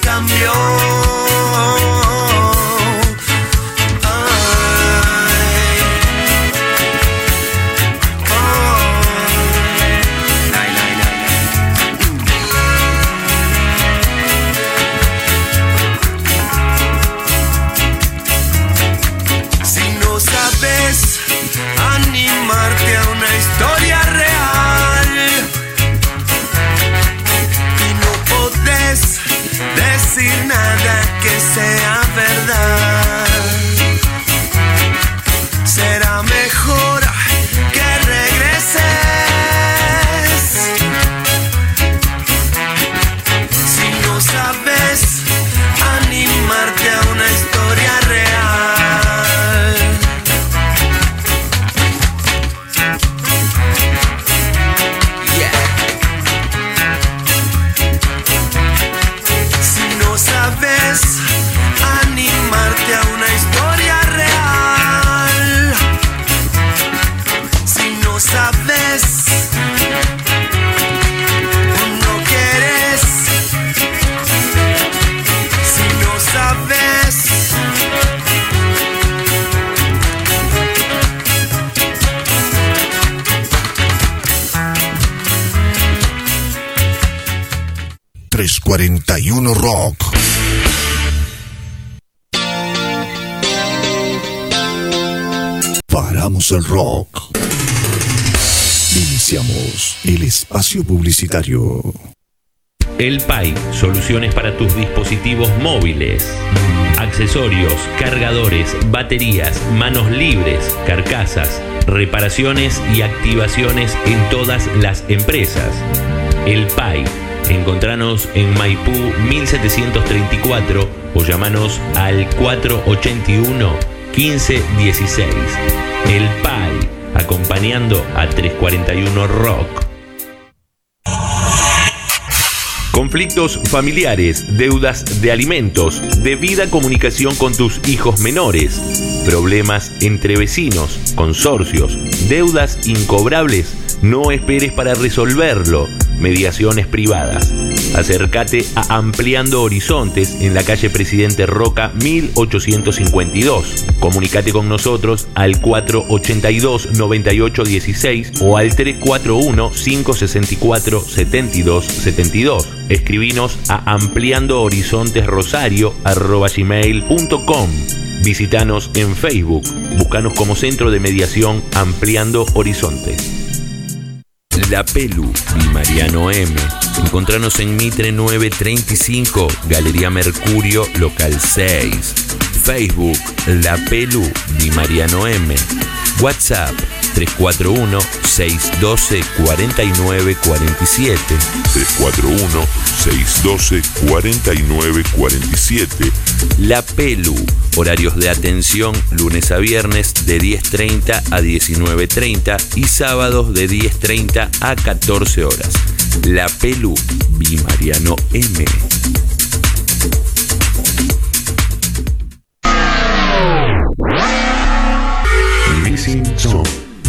cambió. Publicitario. El PAI, soluciones para tus dispositivos móviles. Accesorios, cargadores, baterías, manos libres, carcasas, reparaciones y activaciones en todas las empresas. El PAI Encontranos en Maipú 1734 o llamanos al 481 1516. El PAI, acompañando a 341 Rock. Conflictos familiares, deudas de alimentos, debida comunicación con tus hijos menores, problemas entre vecinos, consorcios, deudas incobrables no esperes para resolverlo. Mediaciones privadas. Acércate a Ampliando Horizontes en la calle Presidente Roca 1852. Comunicate con nosotros al 482-9816 o al 341-564-7272. Escribinos a ampliando horizontes rosario gmail.com. Visítanos en Facebook. Búscanos como Centro de Mediación Ampliando Horizontes. La Pelu y Mariano M. Encontranos en Mitre 935, Galería Mercurio, local 6. Facebook, La Pelu y Mariano M. WhatsApp 341-612-4947. 341-612-4947. La Pelu. Horarios de atención lunes a viernes de 10.30 a 19.30 y sábados de 10.30 a 14 horas. La Pelu. Mariano M.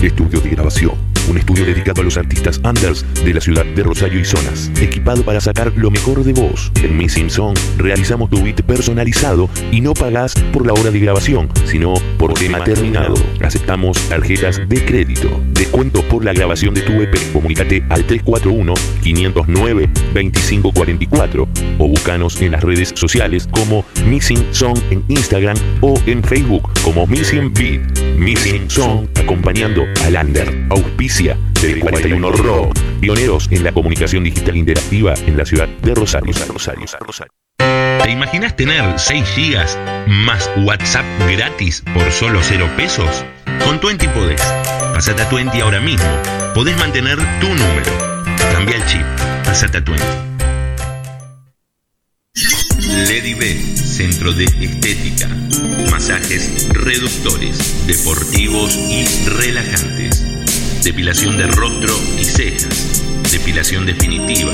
Estudio de grabación un estudio dedicado a los artistas unders de la ciudad de Rosario y zonas, equipado para sacar lo mejor de vos. En Missing Song realizamos tu beat personalizado y no pagás por la hora de grabación, sino por tema terminado. Aceptamos tarjetas de crédito. Descuentos por la grabación de tu EP. Comunícate al 341-509-2544 o búscanos en las redes sociales como Missing Song en Instagram o en Facebook como Missing Beat. Missing Song acompañando al under. Auspicio del 41 Rock, pioneros en la comunicación digital interactiva en la ciudad de Rosario. Rosario, Rosario. ¿Te imaginas tener 6 GB más WhatsApp gratis por solo 0 pesos? Con Twenty podés. Pasate a Twenty ahora mismo. Podés mantener tu número. Cambia el chip. Pasate a Twenty. Lady B, centro de estética, masajes reductores, deportivos y relajantes. Depilación de rostro y cejas, depilación definitiva,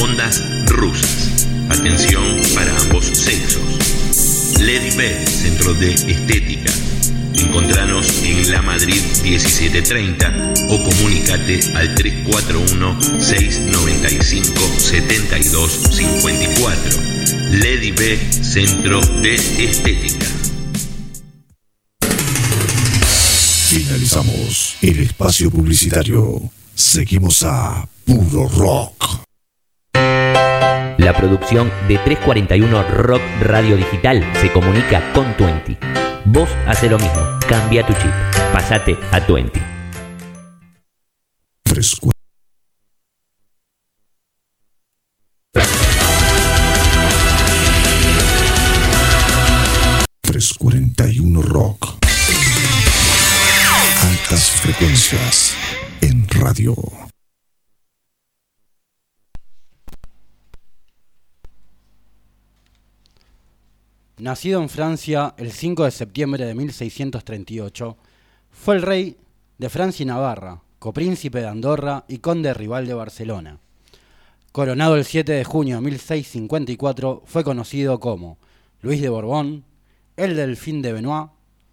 ondas rusas, atención para ambos sexos. Lady B, Centro de Estética. Encontranos en La Madrid 1730 o comunícate al 341 695 7254 Lady B Centro de Estética. Finalizamos el espacio publicitario. Seguimos a Puro Rock. La producción de 341 Rock Radio Digital se comunica con Twenty. Vos hace lo mismo, cambia tu chip, pasate a Twenty. Fresco. En radio. Nacido en Francia el 5 de septiembre de 1638, fue el rey de Francia y Navarra, copríncipe de Andorra y conde rival de Barcelona. Coronado el 7 de junio de 1654, fue conocido como Luis de Borbón, el Delfín de Benoit,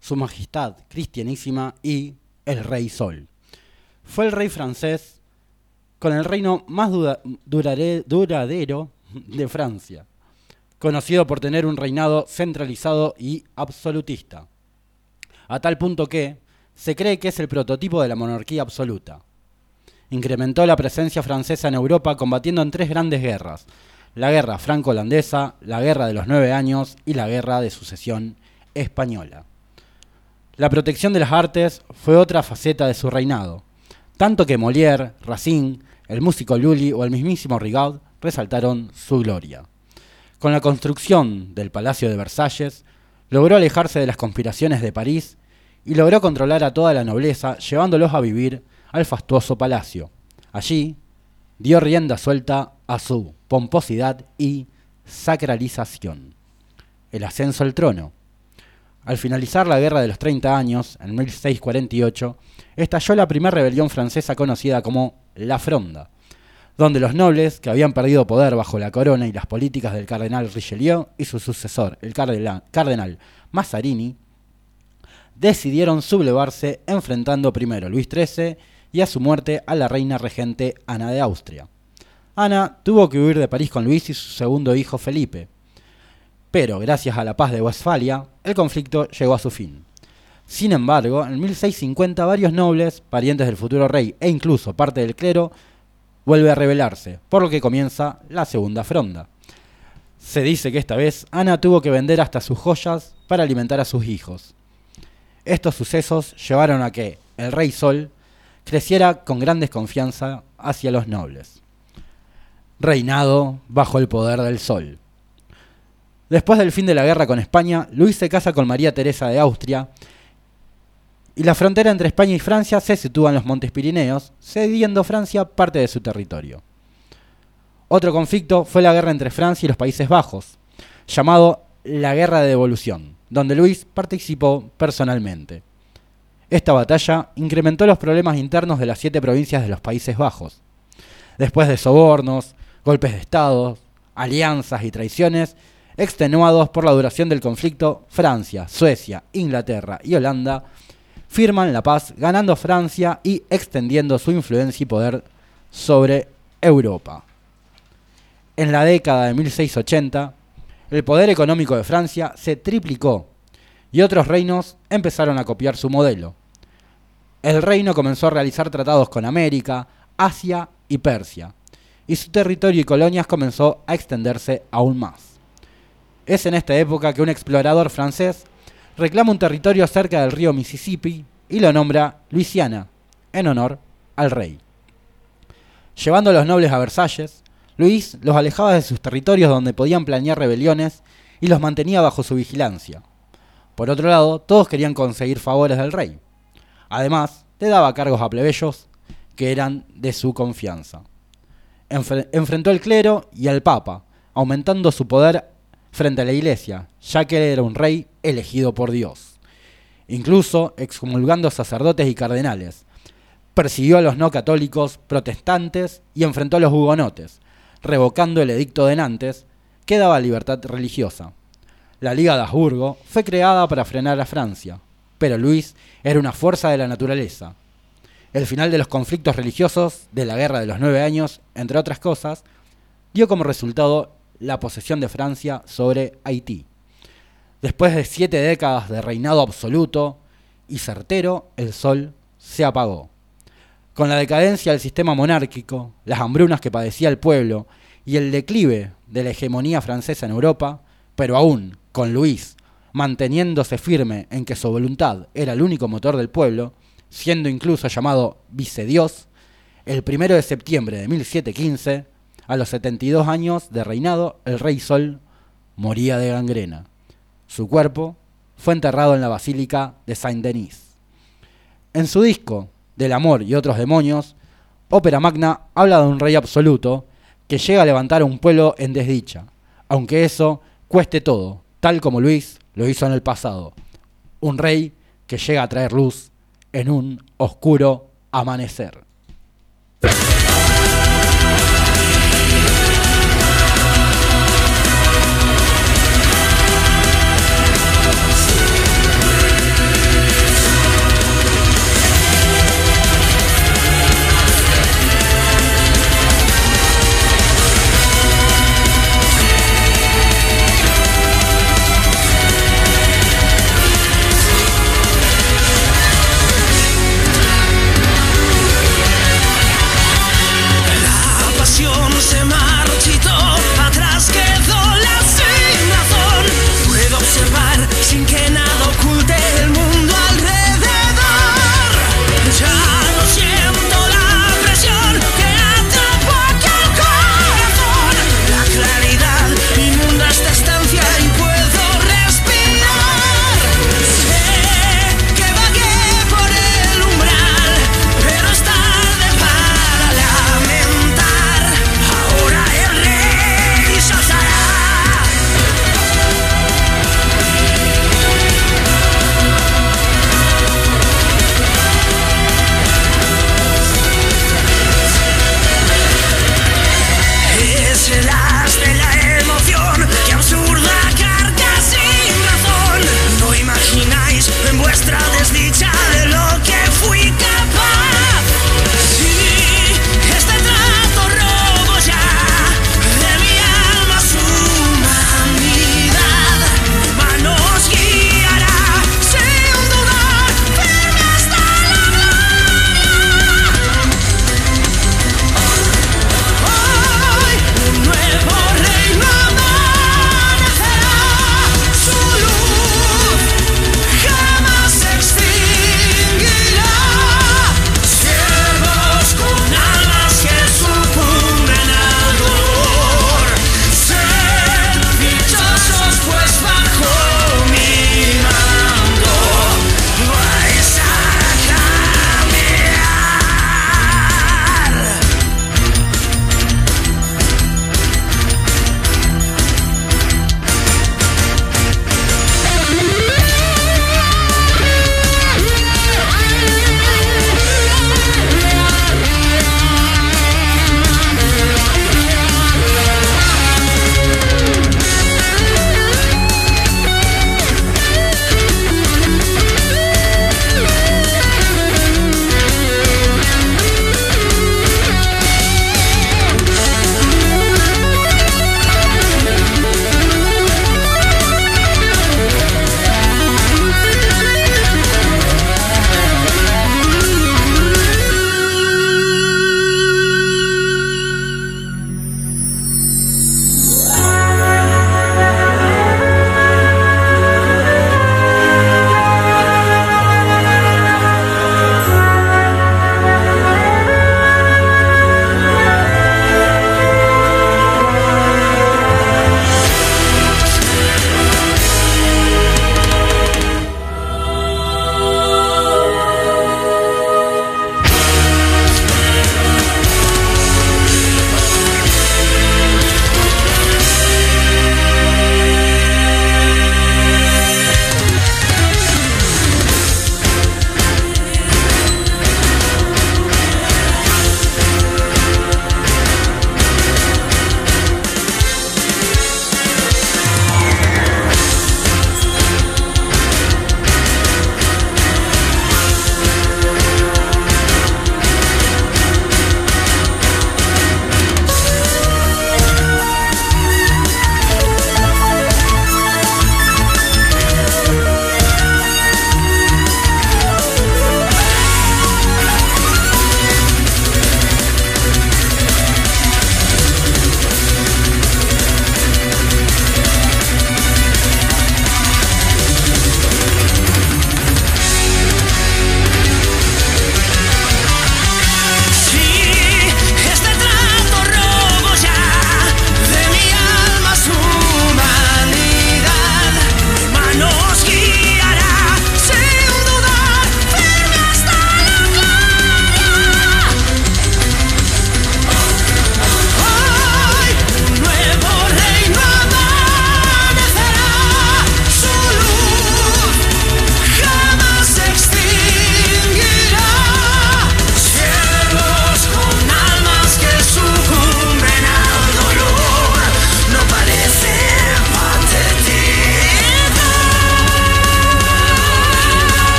Su Majestad Cristianísima y el Rey Sol. Fue el rey francés con el reino más duradero de Francia, conocido por tener un reinado centralizado y absolutista, a tal punto que se cree que es el prototipo de la monarquía absoluta. Incrementó la presencia francesa en Europa combatiendo en tres grandes guerras, la guerra franco-holandesa, la guerra de los nueve años y la guerra de sucesión española. La protección de las artes fue otra faceta de su reinado, tanto que Molière, Racine, el músico Lully o el mismísimo Rigaud resaltaron su gloria. Con la construcción del Palacio de Versalles, logró alejarse de las conspiraciones de París y logró controlar a toda la nobleza, llevándolos a vivir al fastuoso palacio. Allí dio rienda suelta a su pomposidad y sacralización. El ascenso al trono. Al finalizar la Guerra de los 30 años, en 1648, estalló la primera rebelión francesa conocida como la Fronda, donde los nobles, que habían perdido poder bajo la corona y las políticas del cardenal Richelieu y su sucesor, el cardenal, Mazarini, decidieron sublevarse enfrentando primero a Luis XIII y a su muerte a la reina regente Ana de Austria. Ana tuvo que huir de París con Luis y su segundo hijo Felipe, pero gracias a la paz de Westfalia, el conflicto llegó a su fin. Sin embargo, en 1650 varios nobles, parientes del futuro rey e incluso parte del clero, vuelve a rebelarse, por lo que comienza la segunda fronda. Se dice que esta vez Ana tuvo que vender hasta sus joyas para alimentar a sus hijos. Estos sucesos llevaron a que el rey Sol creciera con gran desconfianza hacia los nobles. Reinado bajo el poder del Sol. Después del fin de la guerra con España, Luis se casa con María Teresa de Austria y la frontera entre España y Francia se sitúa en los Montes Pirineos, cediendo Francia parte de su territorio. Otro conflicto fue la guerra entre Francia y los Países Bajos, llamado la Guerra de Devolución, donde Luis participó personalmente. Esta batalla incrementó los problemas internos de las siete provincias de los Países Bajos. Después de sobornos, golpes de Estado, alianzas y traiciones, extenuados por la duración del conflicto, Francia, Suecia, Inglaterra y Holanda firman la paz, ganando Francia y extendiendo su influencia y poder sobre Europa. En la década de 1680, el poder económico de Francia se triplicó y otros reinos empezaron a copiar su modelo. El reino comenzó a realizar tratados con América, Asia y Persia, y su territorio y colonias comenzó a extenderse aún más. Es en esta época que un explorador francés reclama un territorio cerca del río Mississippi y lo nombra Luisiana, en honor al rey. Llevando a los nobles a Versalles, Luis los alejaba de sus territorios donde podían planear rebeliones y los mantenía bajo su vigilancia. Por otro lado, todos querían conseguir favores del rey. Además, le daba cargos a plebeyos que eran de su confianza. Enfre- enfrentó al clero y al papa, aumentando su poder frente a la iglesia, ya que era un rey elegido por Dios. Incluso excomulgando sacerdotes y cardenales. Persiguió a los no católicos, protestantes y enfrentó a los hugonotes, revocando el edicto de Nantes que daba libertad religiosa. La Liga de Habsburgo fue creada para frenar a Francia, pero Luis era una fuerza de la naturaleza. El final de los conflictos religiosos de la Guerra de los Nueve Años, entre otras cosas, dio como resultado la posesión de Francia sobre Haití. Después de siete décadas de reinado absoluto y certero, el sol se apagó. Con la decadencia del sistema monárquico, las hambrunas que padecía el pueblo y el declive de la hegemonía francesa en Europa, pero aún con Luis manteniéndose firme en que su voluntad era el único motor del pueblo, siendo incluso llamado vicedios, el primero de septiembre de 1715, a los 72 años de reinado, el rey Sol moría de gangrena. Su cuerpo fue enterrado en la Basílica de Saint-Denis. En su disco Del amor y otros demonios, Ópera Magna habla de un rey absoluto que llega a levantar a un pueblo en desdicha, aunque eso cueste todo, tal como Luis lo hizo en el pasado. Un rey que llega a traer luz en un oscuro amanecer.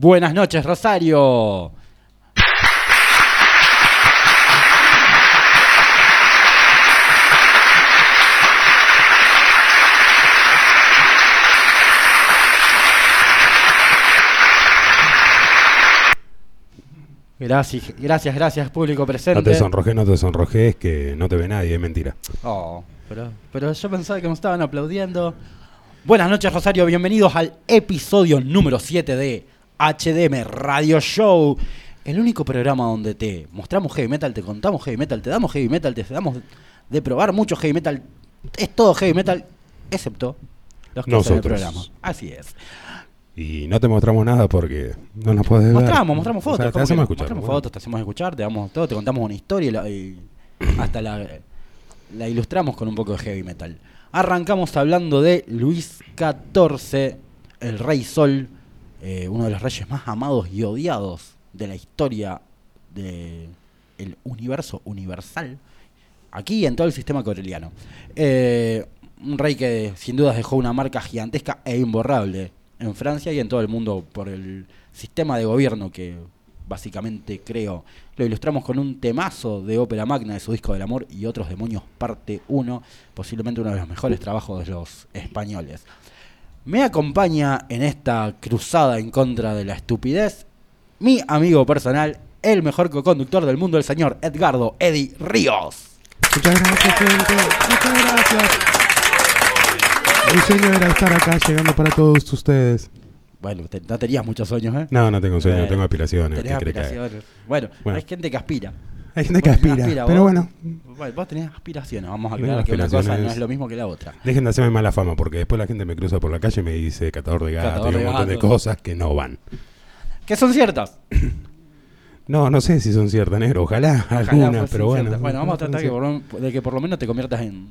Buenas noches, Rosario. Gracias, gracias, gracias, público presente. No te sonrojes, no te sonrojes, que no te ve nadie, es mentira. Oh, pero, pero yo pensaba que me estaban aplaudiendo. Buenas noches, Rosario. Bienvenidos al episodio número 7 de HDM Radio Show. El único programa donde te mostramos heavy metal, te contamos heavy metal, te damos heavy metal, te damos de probar mucho heavy metal. Es todo heavy metal, excepto los que hacen el Nosotros. programa. Así es. Y no te mostramos nada porque no nos puedes ver. Mostramos, mostramos O fotos. sea, te ¿cómo hacemos escuchar. Mostramos bueno. fotos, te hacemos escuchar, te damos todo, te contamos una historia y, la- y hasta la, la ilustramos con un poco de heavy metal. Arrancamos hablando de Luis XIV, el Rey Sol, eh, uno de los reyes más amados y odiados de la historia del universo universal, aquí en todo el sistema coreliano. Eh, un rey que sin dudas dejó una marca gigantesca e imborrable en Francia y en todo el mundo por el sistema de gobierno que básicamente creo. Lo ilustramos con un temazo de ópera magna de su disco del amor y otros demonios parte 1, posiblemente uno de los mejores trabajos de los españoles. Me acompaña en esta cruzada en contra de la estupidez mi amigo personal, el mejor co-conductor del mundo, el señor Edgardo Eddie Ríos. Muchas gracias, gente. Muchas gracias. Mi sueño era estar acá llegando para todos ustedes. Bueno, te- no tenías muchos sueños, ¿eh? No, no tengo sueño, Bueno, tengo aspiraciones. ¿qué que aspiraciones. Bueno, Bueno. hay gente que aspira. Hay gente que aspira, aspira, pero vos. bueno, vos tenés aspiraciones. Vamos a aclarar que una cosa no es lo mismo que la otra. dejen de hacerme mala fama porque después la gente me cruza por la calle y me dice catador de gato Catador y un montón de cosas que no van. Que son ciertas. No, no sé si son ciertas, negro. Ojalá, Ojalá algunas, pero bueno. ciertas. Bueno, vamos a tratar que por de que por lo menos te conviertas en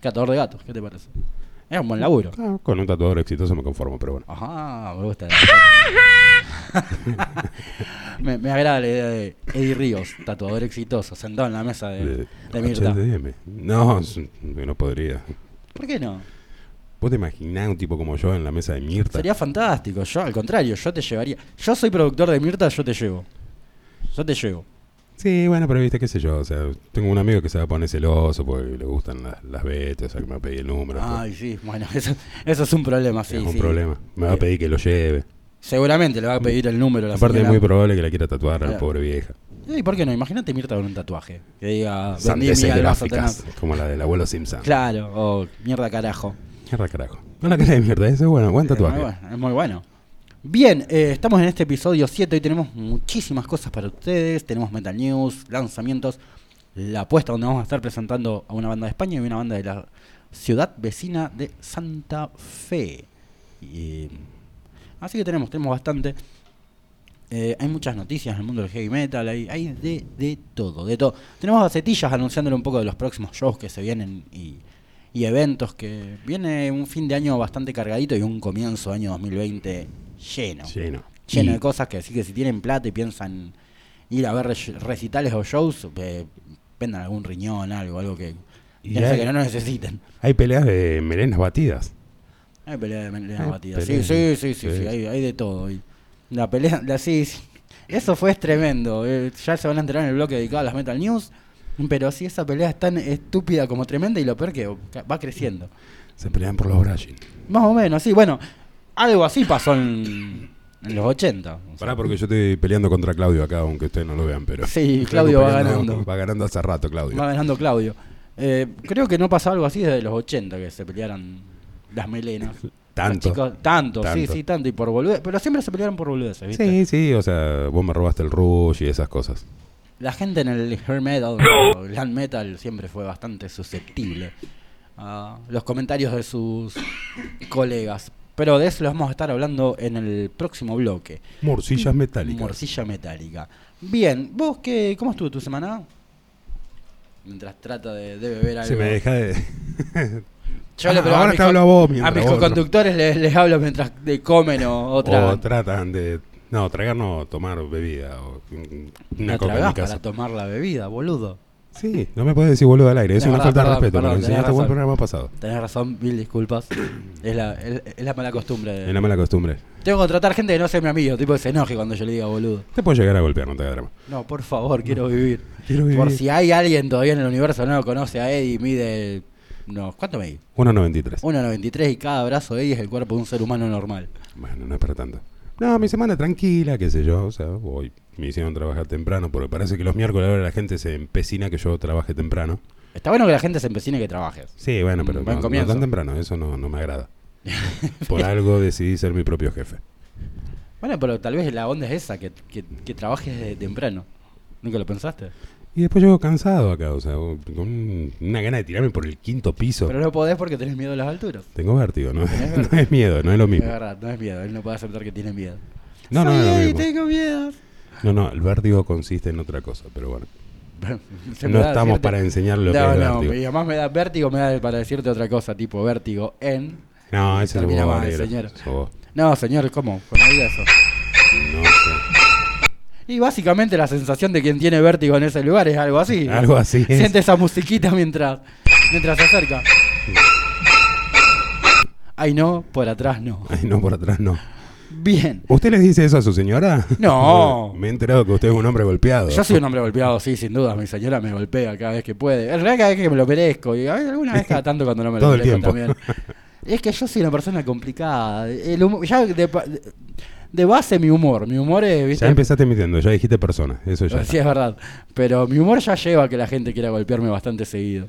catador de gatos. ¿Qué te parece? Es un buen laburo. Ah, con un tatuador exitoso me conformo, pero bueno. Ajá, me gusta. me, me agrada la idea de Eddie Ríos, tatuador exitoso, sentado en la mesa de, De- de Mirta. No, no podría. ¿Por qué no? ¿Vos te imaginás un tipo como yo en la mesa de Mirta? Sería fantástico. Yo, al contrario, yo te llevaría. Yo soy productor de Mirta, yo te llevo. Yo te llevo. Sí, bueno, pero viste, qué sé yo. O sea, tengo un amigo que se va a poner celoso porque le gustan las, las betas, o sea, que me va a pedir el número. Ay, sí, bueno, eso, eso es un problema, sí. es un sí. problema. Me va a Eh, pedir que lo lleve. Seguramente le va a pedir el número. a La Aparte, es muy probable que la quiera tatuar a la Claro. pobre vieja. ¿Y por qué no? Imagínate Mirta con un tatuaje. Que diga, vendí Sandeces mi alma a gráficas, Satanás. como la del abuelo Simpson. Claro, o mierda carajo. Mierda, carajo. No la cara de mierda, ese es bueno, buen Es muy tatuaje. bueno, es muy bueno. Bien, eh, estamos en este episodio 7. Hoy tenemos muchísimas cosas para ustedes. Tenemos Metal News, lanzamientos, la apuesta donde vamos a estar presentando a una banda de España y una banda de la ciudad vecina de Santa Fe. Y, así que tenemos, tenemos bastante. Eh, hay muchas noticias en el mundo del heavy metal, hay, hay de, de todo, de todo. Tenemos gacetillas anunciándole un poco de los próximos shows que se vienen y, y eventos que viene un fin de año bastante cargadito y un comienzo de año 2020 lleno. Lleno. Lleno Y- de cosas que así que si tienen plata y piensan ir a ver re- recitales o shows, eh, vendan algún riñón, algo, algo que, Y hay- que no necesiten. Hay peleas de melenas batidas. Hay pelea de melena Hay batida. Sí, sí, sí, sí, hay, hay de todo. La pelea, la, sí, sí. Eso fue tremendo. eh, ya se van a enterar en el bloque dedicado a las Metal News. Pero sí, esa pelea es tan estúpida como tremenda y lo peor que va creciendo. Se pelean por los Brashin. Más o menos, sí. Bueno, algo así pasó en, en los 80. o sea. Pará, porque yo estoy peleando contra Claudio acá, aunque ustedes no lo vean, pero. Sí, Claudio va peleando- ganando. Va ganando hace rato, Claudio. Va ganando Claudio. Eh, creo que no pasó algo así desde los 80 que se pelearan las melenas. Tanto. Chicos- tanto, sí, Tanto. sí, tanto. Y por boludez. Pero siempre se pelearon por boludeces, ¿viste? Sí, sí, o sea, vos me robaste el Rush y esas cosas. La gente en el hair metal o glam metal siempre fue bastante susceptible a los comentarios de sus colegas. Pero de eso lo vamos a estar hablando en el próximo bloque. Morcillas metálicas. Morcilla metálica. Bien, ¿vos qué, cómo estuvo tu semana? Mientras trata de, de beber algo. Se me deja de. Yo le Ah, pero ahora mis te hablo a vos A mientras mis otro. conductores les, les hablo mientras de comen o otra. O tratan de. No, tragar no, tomar bebida. O una no coca tragás para tomar la bebida, boludo. Sí, no me puedes decir boludo al aire, es una verdad, falta de respeto. perdón, me lo enseñaste tenés en el razón. programa pasado. Tenés razón, mil disculpas. es, la, es, es la mala costumbre. de- Es la mala costumbre. Tengo que contratar gente que no sea mi amigo, tipo que se enoje cuando yo le diga boludo. Te puedo llegar a golpear, no te hagas drama. No, por favor, quiero vivir. Quiero vivir. Por si hay alguien todavía en el universo que no lo conoce a Eddie, mide. No, ¿cuánto mide? 1.93. 1,93 y cada brazo de Eddie es el cuerpo de un ser humano normal. Bueno, no es para tanto. No, mi semana tranquila, qué sé yo. O sea, hoy me hicieron trabajar temprano porque parece que los miércoles ahora la gente se empecina que yo trabaje temprano. Está bueno que la gente se empecine que trabajes. Sí, bueno, pero no, tan temprano, eso no, no me agrada. Por algo decidí ser mi propio jefe. Bueno, pero tal vez la onda es esa, que, que, que trabajes temprano. ¿Nunca lo pensaste? Y después llego cansado acá, o sea, con una gana de tirarme por el quinto piso. Pero no podés porque tenés miedo a las alturas. Tengo vértigo, ¿no? No es miedo, no es lo Es mismo. verdad, no es miedo. Él no puede aceptar que tiene miedo. No, no es lo Eddie, mismo. tengo miedo. No, no, el vértigo consiste en otra cosa, pero bueno. No estamos para enseñar lo que no, es no, vértigo. y además me da vértigo, me da para decirte otra cosa, tipo vértigo en... No, ese es negro. señor. No, señor, ¿cómo? ¿Cómo eso? No sé. Y básicamente la sensación de quien tiene vértigo en ese lugar es algo así. Algo así es. Siente esa musiquita mientras, mientras se acerca. Ay, no, por atrás no. Ay, no, por atrás no. Bien. ¿Usted les dice eso a su señora? No. Me he enterado que usted es un hombre golpeado. Yo soy un hombre golpeado, sí, sin duda. Mi señora me golpea cada vez que puede. En realidad, cada vez que me lo merezco. Y a veces, alguna vez cada tanto cuando no me lo Todo el merezco tiempo. también. Es que yo soy una persona complicada. El humo- ya de, pa- de base mi humor. Mi humor es, ¿viste? Ya empezaste mintiendo, ya dijiste persona. Eso ya. Sí, está. es verdad. Pero mi humor ya lleva a que la gente quiera golpearme bastante seguido.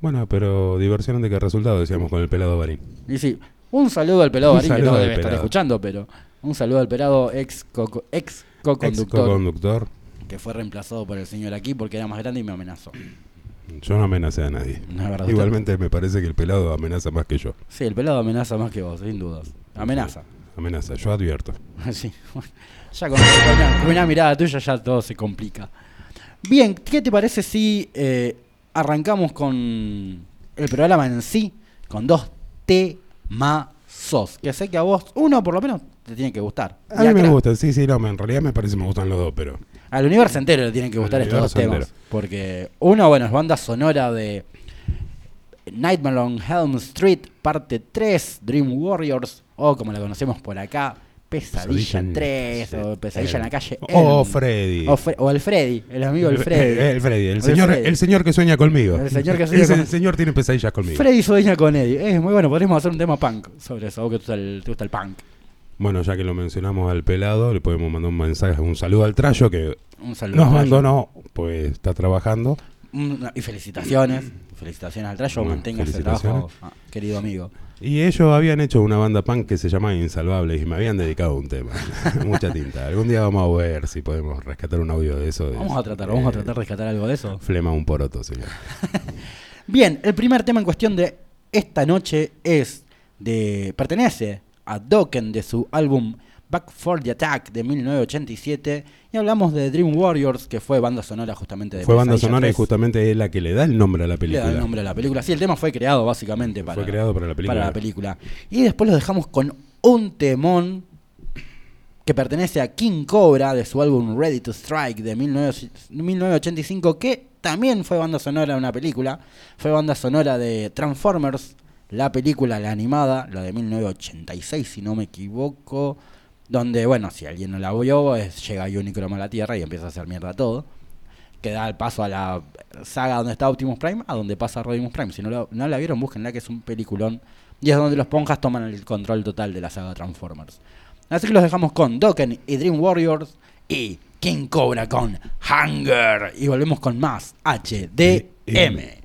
Bueno, pero diversión de qué resultado decíamos con el pelado Barín. Y sí, un saludo al pelado Un Barín que no debe estar escuchando, pero un saludo al pelado ex co ex Ex co-conductor co-conductor. que fue reemplazado por el señor aquí porque era más grande y me amenazó. Yo no amenacé a nadie. No. Igualmente me parece que el pelado amenaza más que yo. Sí, el pelado amenaza más que vos, sin dudas. Amenaza. Amenaza, yo advierto. Sí. Ya con, una, con una mirada tuya ya todo se complica. Bien, ¿qué te parece si eh, arrancamos con el programa en sí? Con dos temazos. Que sé que a vos, uno por lo menos, te tiene que gustar. A mí me gusta, sí, sí, no, en realidad me parece que me gustan los dos, pero Al universo entero le tienen que gustar estos dos temas. entero. Porque uno, bueno, es banda sonora de Nightmare on Helm Street, parte 3, Dream Warriors, o como la conocemos por acá, Pesadilla, Pesadilla en- 3, o Pesadilla en la calle. O Elm. Freddy. O, Fre- o el Freddy, el amigo del Freddy. El, Freddy, el El señor, Freddy. el señor que sueña conmigo. El señor que sueña con- señor tiene pesadillas conmigo. Freddy sueña con Eddie. Es muy bueno, podríamos hacer un tema punk sobre eso, vos que te gusta el, el punk. Bueno, ya que lo mencionamos al pelado, le podemos mandar un mensaje, un saludo al Trayo que Un saludo. nos abandonó, pues está trabajando. Y felicitaciones. Felicitaciones al Trayo, Bueno, mantenga ese felicitaciones. trabajo, ah, querido amigo. Y ellos habían hecho una banda punk que se llamaba Insalvables y me habían dedicado un tema. Mucha tinta. Algún día vamos a ver si podemos rescatar un audio de eso. de- Vamos a tratar, vamos a eh, tratar de rescatar algo de eso. Flema un poroto, señor. Bien, el primer tema en cuestión de esta noche es de. pertenece a Dokken de su álbum Back for the Attack de 1987 y hablamos de Dream Warriors que fue banda sonora justamente de Fue banda sonora y 3. justamente es la que le da el nombre a la le película. da el nombre a la película. Sí, el tema fue creado básicamente para, Fue creado para la película. para la película. Y después lo dejamos con un temón que pertenece a King Cobra de su álbum Ready to Strike de 19 1985, que también fue banda sonora de una película. Fue banda sonora de Transformers, la película, la animada, la de 1986, si no me equivoco. Donde, bueno, si alguien no la vio, es, llega Unicron a la Tierra y empieza a hacer mierda todo. Que da el paso a la saga donde está Optimus Prime, a donde pasa Rodimus Prime. Si no, lo- no la vieron, búsquenla, que es un peliculón. Y es donde los ponjas toman el control total de la saga Transformers. Así que los dejamos con Dokken y Dream Warriors y King Cobra con Hunger. Y volvemos con más HDM.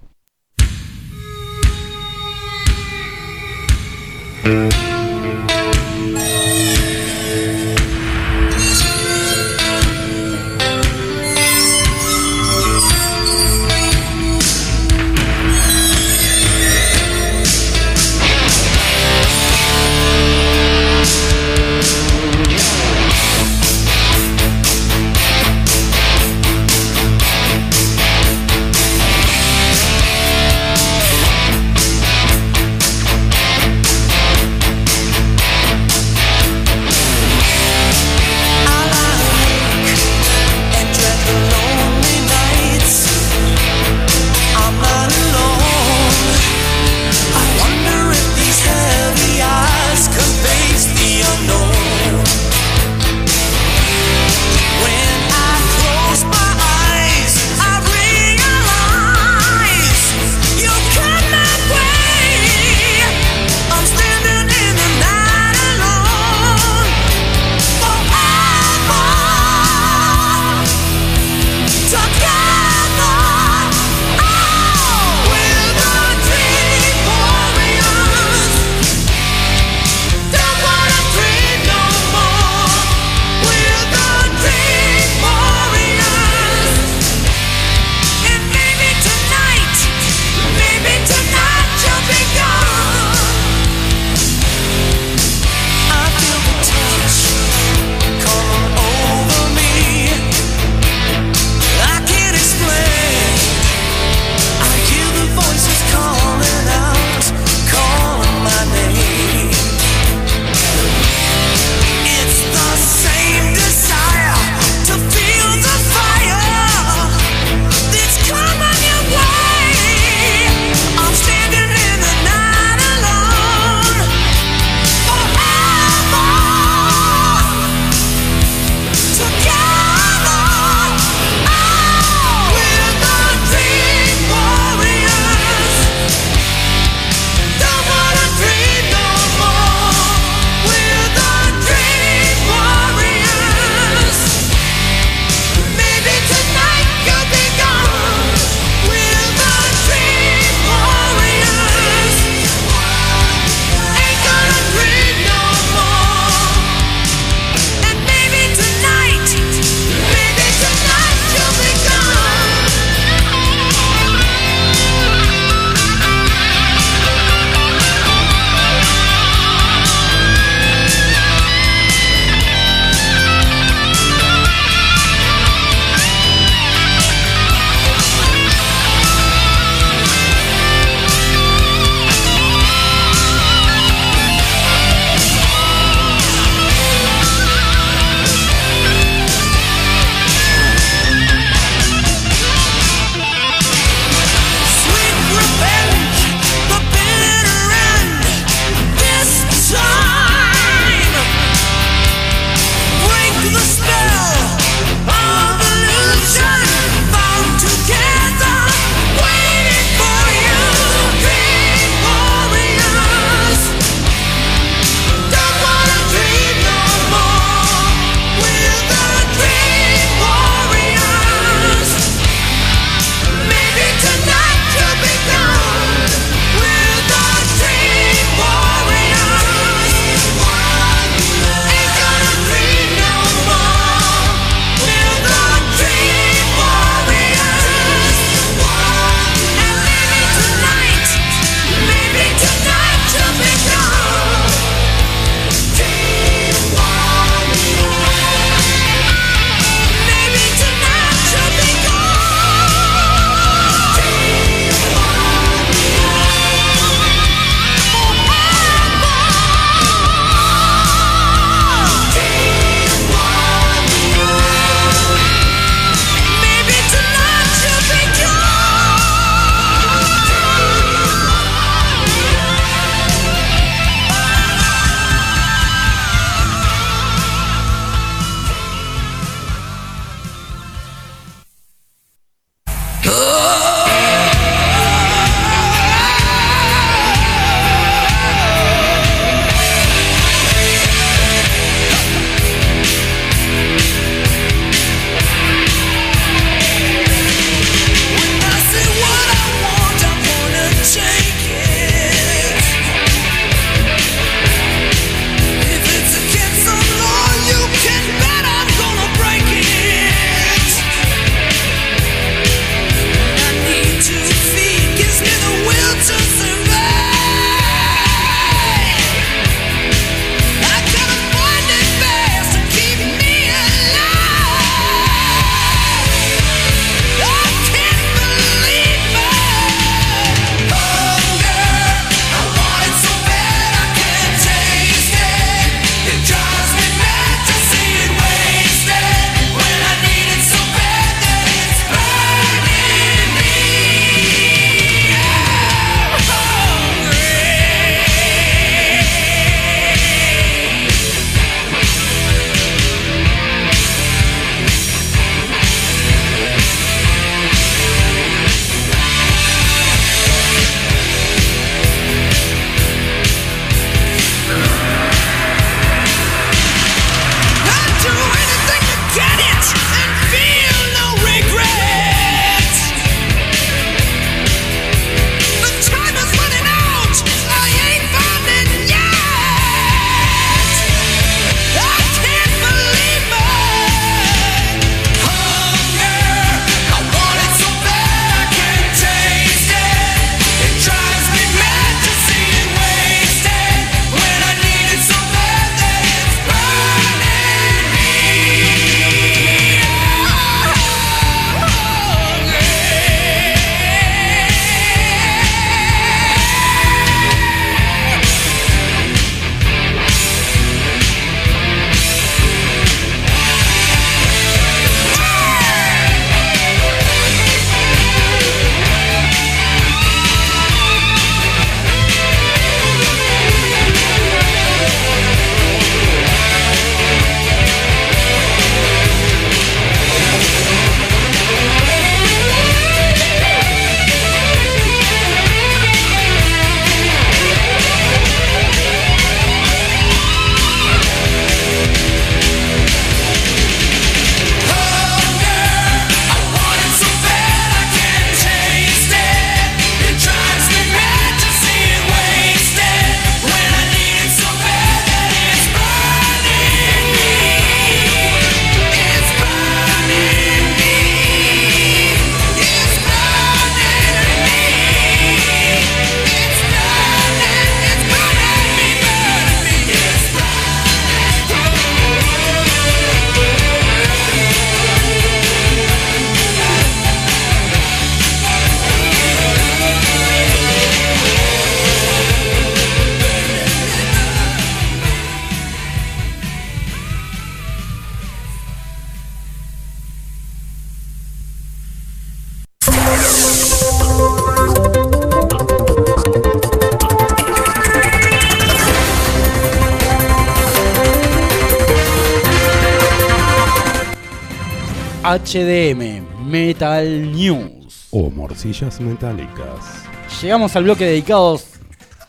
HDM, Metal News. O morcillas metálicas. Llegamos al bloque dedicado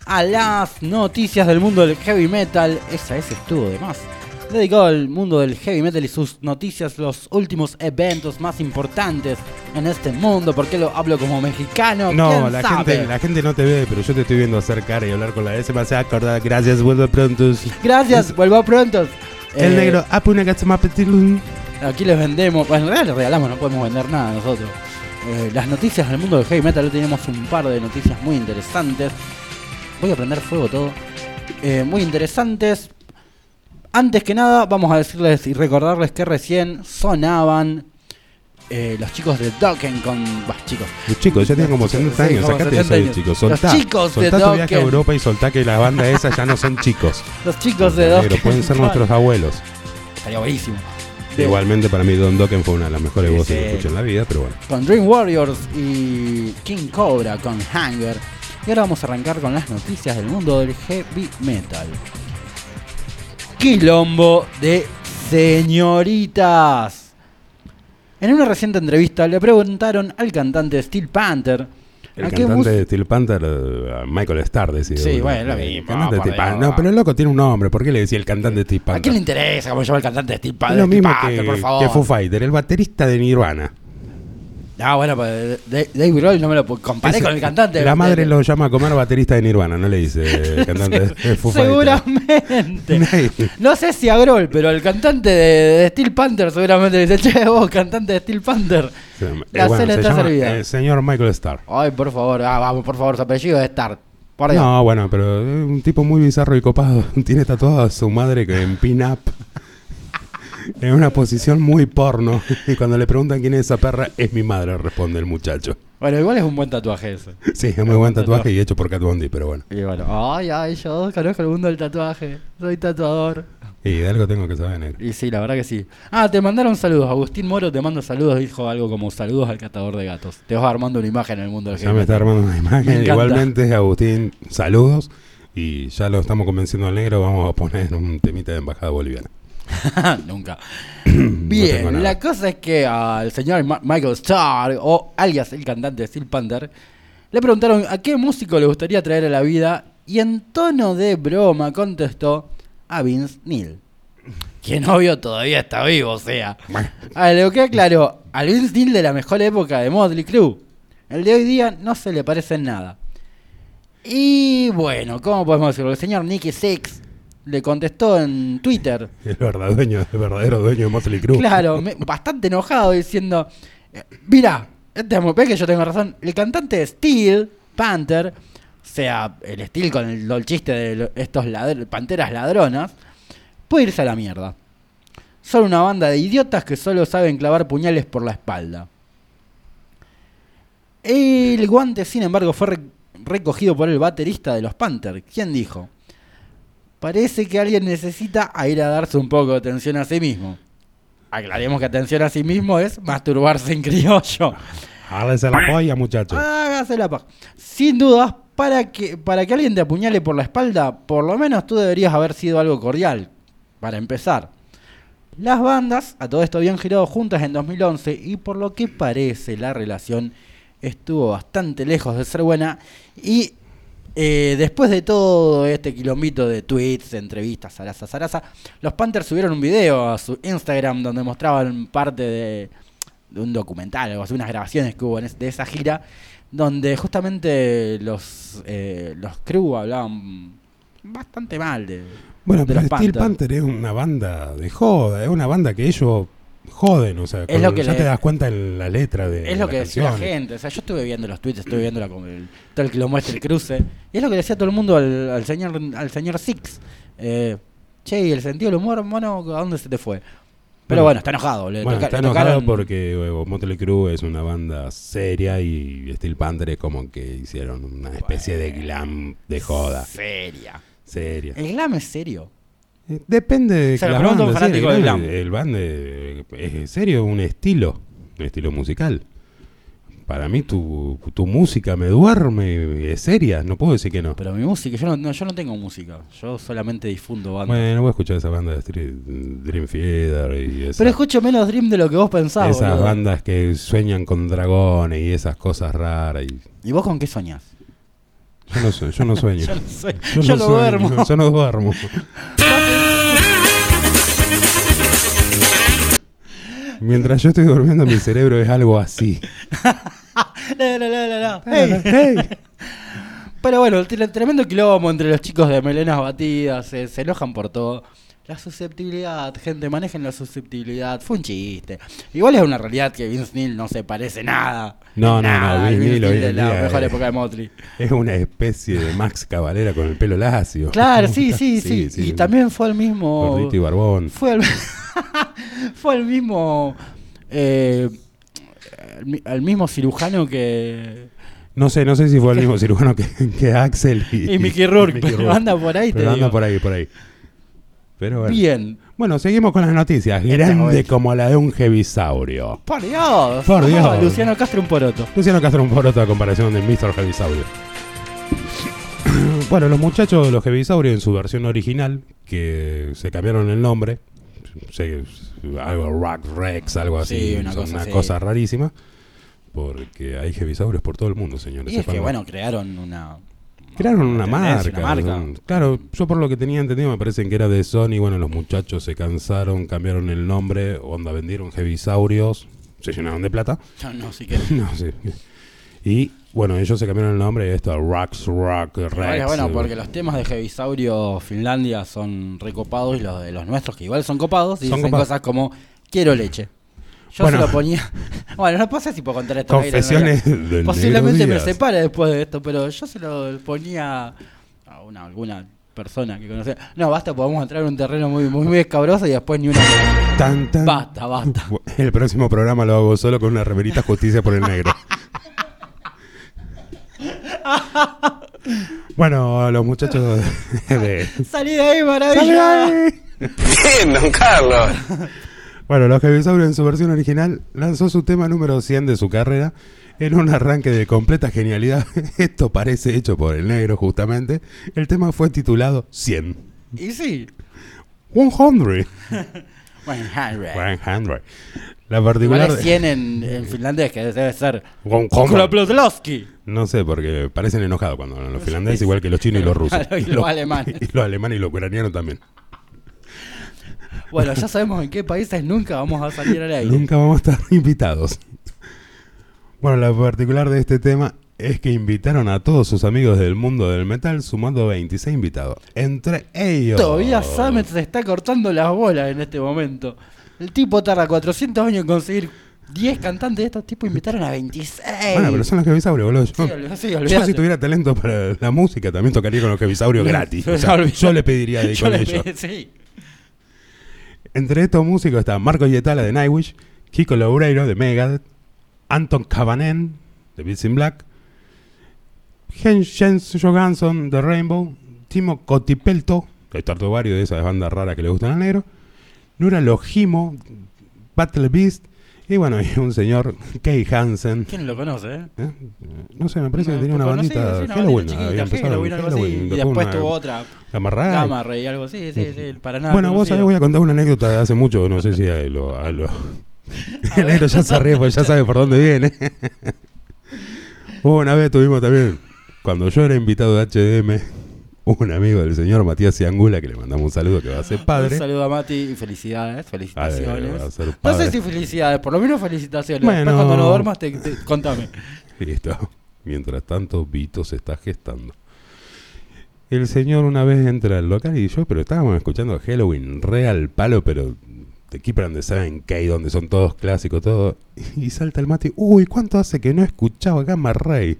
a las noticias del mundo del heavy metal. Esa es estuvo de más. Dedicado al mundo del heavy metal y sus noticias, los últimos eventos más importantes en este mundo. ¿Por qué lo hablo como mexicano? No, ¿Quién la sabe? gente, la gente no te ve, pero yo te estoy viendo hacer cara y hablar con la S. Me hace acordar. Gracias, vuelvo pronto. Gracias, vuelvo pronto. El Eh, negro. Apuna Gatsamapetulun. Aquí les vendemos, bueno, en realidad les regalamos, no podemos vender nada nosotros. Eh, las noticias del mundo del heavy metal, hoy tenemos un par de noticias muy interesantes. Voy a prender fuego todo. Eh, muy interesantes. Antes que nada, vamos a decirles y recordarles que recién sonaban eh, los chicos de Dokken con. Bah, chicos. Los chicos, ya tienen como Sí, 70 años. como Sacate 70 eso de chicos. Los Soltá. chicos de soltá tu viaje a. Europa y soltá que la banda esa ya no son chicos. Los chicos de Negro, Dokken. pueden ser nuestros abuelos. Estaría buenísimo. Igualmente para mí Don Dokken fue una de las mejores voces que escuché en la vida, pero bueno. con Dream Warriors y King Cobra con Hanger. Y ahora vamos a arrancar con las noticias del mundo del heavy metal. Quilombo de señoritas. En una reciente entrevista le preguntaron al cantante Steel Panther El a cantante de Steel Panther, eh, Michael Starr, decía. Sí, bueno, lo mismo. No, pero el loco tiene un nombre. ¿Por qué le decía el cantante de Steel ¿A Panther? quién le interesa cómo se llama el cantante de Steel Panther? lo mismo Steel Panther, que, por favor. que Foo Fighter, el baterista de Nirvana. Ah, bueno, pues Dave Grohl no me lo comparé con el cantante. La madre lo llama a comer baterista de Nirvana, no le dice eh, cantante de Foo Fighter. Seguramente. No sé si a Grohl, pero el cantante de, de Steel Panther seguramente le dice, che, vos, cantante de Steel Panther. Eh, La bueno, cena se está llama, servida. eh, señor Michael Starr. Ay, por favor, ah, vamos, por favor, su apellido es Star. Por Dios. No, bueno, pero es un tipo muy bizarro y copado. Tiene tatuado a su madre que en pin-up. En una posición muy porno. Y cuando le preguntan quién es esa perra, es mi madre, responde el muchacho. Bueno, igual es un buen tatuaje ese. Sí, es muy buen tatuaje y hecho por Cat Bondi, pero bueno. Y bueno, ay, ay, yo conozco el mundo del tatuaje. Soy tatuador. Y de algo tengo que saber, negro. Y sí, la verdad que sí. Ah, te mandaron saludos. Agustín Moro te manda saludos. Dijo algo como saludos al catador de gatos. Te vas armando una imagen en el mundo del Ya me está armando una imagen. Igualmente, Agustín, saludos. Y ya lo estamos convenciendo al negro. Vamos a poner un temita de embajada boliviana. Nunca. Bien, la cosa es que al señor Ma- Michael Starr, o alias el cantante de Steel Panther, le preguntaron a qué músico le gustaría traer a la vida y en tono de broma contestó a Vince Neil. Quien obvio todavía está vivo, o sea. A lo que aclaró, al Vince Neil de la mejor época de Motley Crue. El de hoy día no se le parece en nada. Y bueno, ¿cómo podemos decirlo? El señor Nicky Six le contestó en Twitter El verdadero dueño, el verdadero dueño de Motley Crue. Claro, me- bastante enojado diciendo, eh, mira, este es muy- que yo tengo razón, el cantante Steel, Panther, o sea, el Steel con el, el chiste de estos ladr- panteras ladronas, puede irse a la mierda. Son una banda de idiotas que solo saben clavar puñales por la espalda. El guante, sin embargo, fue re- recogido por el baterista de los Panthers. ¿Quién dijo? Parece que alguien necesita ir a darse un poco de atención a sí mismo. Aclaremos que atención a sí mismo es masturbarse en criollo. Hágase la polla, muchachos. Hágase la paja. Sin dudas, para que, para que alguien te apuñale por la espalda, por lo menos tú deberías haber sido algo cordial. Para empezar. Las bandas, a todo esto, habían girado juntas en 2011 y por lo que parece la relación estuvo bastante lejos de ser buena y eh, después de todo este quilombito de tweets, entrevistas, zaraza, zaraza, los Panthers subieron un video a su Instagram donde mostraban parte de, de un documental, así, unas grabaciones que hubo en es- de esa gira, donde justamente los, eh, los crew hablaban bastante mal de, Bueno, de pero los Steel Panthers. Panther es una banda de joda, es una banda que ellos joden, o sea, Es lo que ya le- te das cuenta en la letra de Es lo que decía la gente. O sea, yo estuve viendo los tweets, estuve viendo la, como el, todo el quilombo este, el cruce. Y es lo que decía todo el mundo al, al señor al señor Six. Eh, che, ¿y el sentido del humor, mono, ¿a dónde se te fue? Pero Bueno, bueno, está enojado. Le Bueno, toca- está le enojado tocaron- porque Motley Crue es una banda seria y Steel Panther es como que hicieron una especie de glam de joda Seria. seria. El glam es serio. Eh, Depende de Se lo la pregunto a un banda, sí, fanático el del glam- glam. El band es serio, un estilo, un estilo musical. Para mí tu, tu música me duerme, es seria, no puedo decir que no. Pero mi música, yo no, no, yo no tengo música. Yo solamente difundo bandas. Bueno, voy a escuchar esa banda de Street- Dream Theater y esa- Pero escucho menos Dream de lo que vos pensás. esas boludo. bandas que sueñan con dragones y esas cosas raras. Y ¿Y vos con qué soñás? Yo no sé, yo no sueño. Yo no sé. Yo Yo, no lo sueño, duermo. Yo no duermo. Mientras yo estoy durmiendo, mi cerebro es algo así. Pero bueno, tre- tremendo quilombo entre los chicos de melenas batidas, se, se enojan por todo. La susceptibilidad, gente, manejen la susceptibilidad. Fue un chiste. Igual es una realidad que Vince Neil no se parece nada. No, no, Nada no, al Vince Neil hoy la mejor es- época de Motley. Es una especie de Max Cavalera con el pelo lacio. Claro, sí, sí, sí. Y también fue el mismo. Gordito y barbón. Fue el, fue el mismo. eh, el, mi- el mismo cirujano que. No sé, no sé si fue el mismo cirujano que, que Axel y, Y Mickey Rourke, pero anda por ahí, te Pero anda digo. por ahí, por ahí. Pero bueno. Bien. Bueno, seguimos con las noticias. Grande como la de un jevisaurio. Por Dios. Por Dios. Luciano Castro un poroto. Luciano Castro un poroto a comparación de Mr. Jevisaurio. bueno, los muchachos de los Jevisaurios en su versión original, que se cambiaron el nombre, se- algo Rock Rex, algo así, Sí, una cosa una así. cosa rarísima, porque hay Jevisaurios por todo el mundo, señores. Y es que bueno, crearon una. Crearon una marca. una marca. un- Claro, yo por lo que tenía entendido me parece que era de Sony. Bueno, los muchachos se cansaron, cambiaron el nombre, onda vendieron Jevisaurios, se llenaron de plata. No, no, sí que. No sé. Y bueno, ellos se cambiaron el nombre y esto Rocks Rock Rex. Bueno, eh, porque los temas de Jevisaurio Finlandia son recopados y los de los nuestros, que igual son copados, y Son dicen copados. cosas como: Quiero leche. Yo Bueno. se lo ponía. Bueno, no pasa si puedo contar esto. aire, Confesiones del Posiblemente me separe después de esto, pero yo se lo ponía a una, alguna persona que conocía. No, basta, podemos entrar en un terreno muy, muy, muy escabroso y después ni una. Tan, tan. Basta, basta. El próximo programa lo hago solo con una remerita Justicia por el Negro. bueno, los muchachos de... de- Salí de ahí, maravilla. Bien, don Carlos. Bueno, los Jevisaurios en su versión original lanzó su tema número 100 de su carrera en un arranque de completa genialidad. Esto parece hecho por el negro, justamente. El tema fue titulado 100. Y sí. 100. 100. 100. La particular... es 100 en, en finlandés, que debe ser. 100. Koloplotlovsky. No sé, porque parecen enojados cuando hablan los finlandeses, igual que los chinos y los rusos. Y los alemanes. Y los alemanes y los ucranianos también. Bueno, ya sabemos en qué países nunca vamos a salir al aire. Nunca vamos a estar invitados. Bueno, la particular de este tema es que invitaron a todos sus amigos del mundo del metal, sumando 26 invitados. Entre ellos. Todavía Samet se está cortando las bolas en este momento. El tipo tarda 400 años en conseguir 10 cantantes de estos tipos invitaron a 26. Bueno, pero son los Jevisaurios, boludo. Yo, Sí, yo si tuviera talento para la música, también tocaría con los Jevisaurios No, gratis. O sea, yo le pediría de ir con ellos. sí. Entre estos músicos está Marco Yetala de Nightwish, Kiko Loureiro de Megadeth, Anton Cavanen de Beats in Black, Jens Johansson de Rainbow, Timo Cotipelto, que varios de esas bandas raras que le gustan al negro, Nura Lojimo, Battle Beast, y bueno, y un señor, Kay Hansen. ¿Quién lo conoce, eh? ¿eh? No sé, me parece que tenía una conocí, bandita sí, Halloween. había empezado así, Halloween, y después tuvo otra. Gamma Ray. Gamma Ray, algo así, sí, sí, para nada. Bueno, vos sabés, voy a contar una anécdota de hace mucho, no sé si a lo... a lo- El negro ya se ríe porque ya sabe por dónde viene. Una vez tuvimos también, cuando yo era invitado de HDM, un amigo del señor Matías Ciangula, que le mandamos un saludo que va a ser Un padre. saludo a Mati y felicidades, felicitaciones. A no sé si felicidades, por lo menos felicitaciones. Bueno. Después cuando no duermas, te, te- contame. Listo. Mientras tanto, Vito se está gestando. El señor una vez entra al local y yo, pero estábamos escuchando Halloween real palo, pero de Keeper and the Seven K, donde son todos clásicos, todo. Y salta el mate. Uy, ¿cuánto hace que no escuchaba Gamma Ray?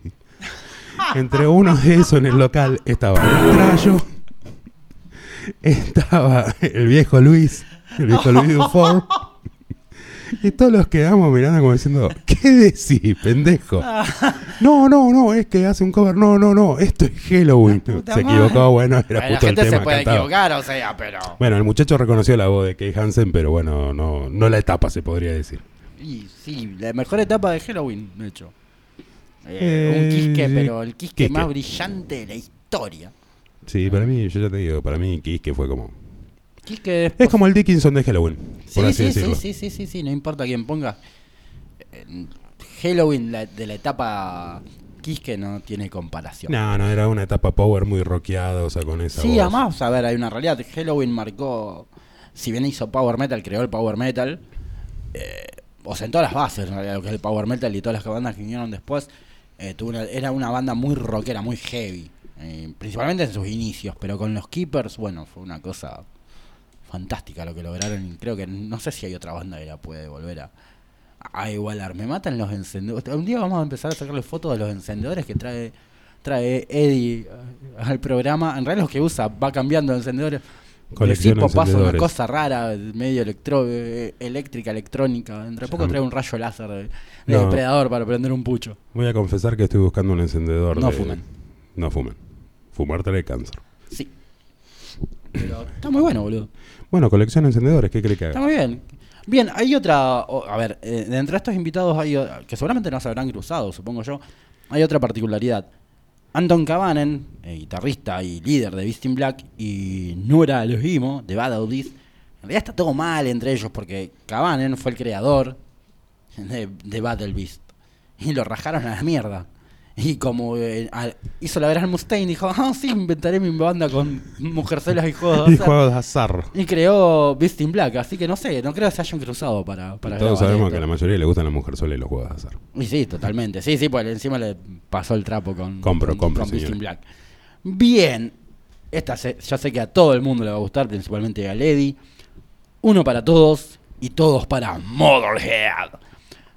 Entre uno de esos en el local estaba el Trayo, estaba el viejo Luis, el viejo Luis Dufour. Y todos los quedamos mirando como diciendo, ¿qué decís, pendejo? No, no, no, es que hace un cover. No, no, no, esto es Halloween. Se equivocó, bueno, era la justo el gente tema se puede cantado. equivocar, o sea, pero. Bueno, el muchacho reconoció la voz de Kay Hansen, pero bueno, no, no la etapa se podría decir. Y sí, la mejor etapa de Halloween, de hecho. Eh, un Eh, Quisque, sí. pero el Quisque, Quisque. más brillante de la historia. Sí, para mí, yo ya te digo, para mí Kiske fue como... Quisque después- Es como el Dickinson de Halloween, Sí, por así sí, decirlo. sí, sí, sí, sí, sí, no importa quién ponga. Eh, Halloween la- de la etapa Quisque no tiene comparación. No, no, era una etapa power muy rockeada, o sea, con esa Sí, voz. además, a ver, hay una realidad. Halloween marcó, si bien hizo Power Metal, creó el Power Metal, eh, o sentó las bases, en realidad, lo que es el Power Metal y todas las bandas que vinieron después. Eh, una- era una banda muy rockera, muy heavy, eh, principalmente en sus inicios, pero con los Keepers, bueno, fue una cosa fantástica lo que lograron. Creo que no sé si hay otra banda que la puede volver a, igualar. Me matan los encendedores. Un día vamos a empezar a sacarle fotos de los encendedores que trae trae Eddie al programa. En realidad los que usa va cambiando de encendedores. Colecciona De tipo pasa una cosa rara, medio electro, eh, eléctrica, electrónica. Entre poco trae un rayo láser de, de No. depredador para prender un pucho. Voy a confesar que estoy buscando un encendedor No de- fumen. No fumen. Fumar trae cáncer. Sí. Pero está muy bueno, boludo. Bueno, colección encendedores, ¿qué cree que Está haga? muy bien. Bien, hay otra. a ver, eh, de entre estos invitados hay. que seguramente no se habrán cruzado, supongo yo. Hay otra particularidad. Anton Cavanen, eh, guitarrista y líder de Beast in Black, y Nura Elohimo, de Bad Audis. En realidad está todo mal entre ellos porque Cavanen fue el creador de, de Battle Beast. Y lo rajaron a la mierda. Y como eh, al- hizo la gran Mustaine, dijo: Ah, sí, inventaré mi banda con mujercelas y juegos. de Y azar". juegos de azar. Y creó Beast in Black, así que no sé, no creo que se hayan cruzado para, para Todos grabar sabemos esto. que a la mayoría le gustan las mujeres solas y los juegos de azar. Y sí, totalmente. Sí, sí, pues encima le pasó el trapo con, Compro, con, compro, con Beast señor. in Black. Bien, esta se- ya sé que a todo el mundo le va a gustar, principalmente a Lady. Uno para todos y todos para Motherhead.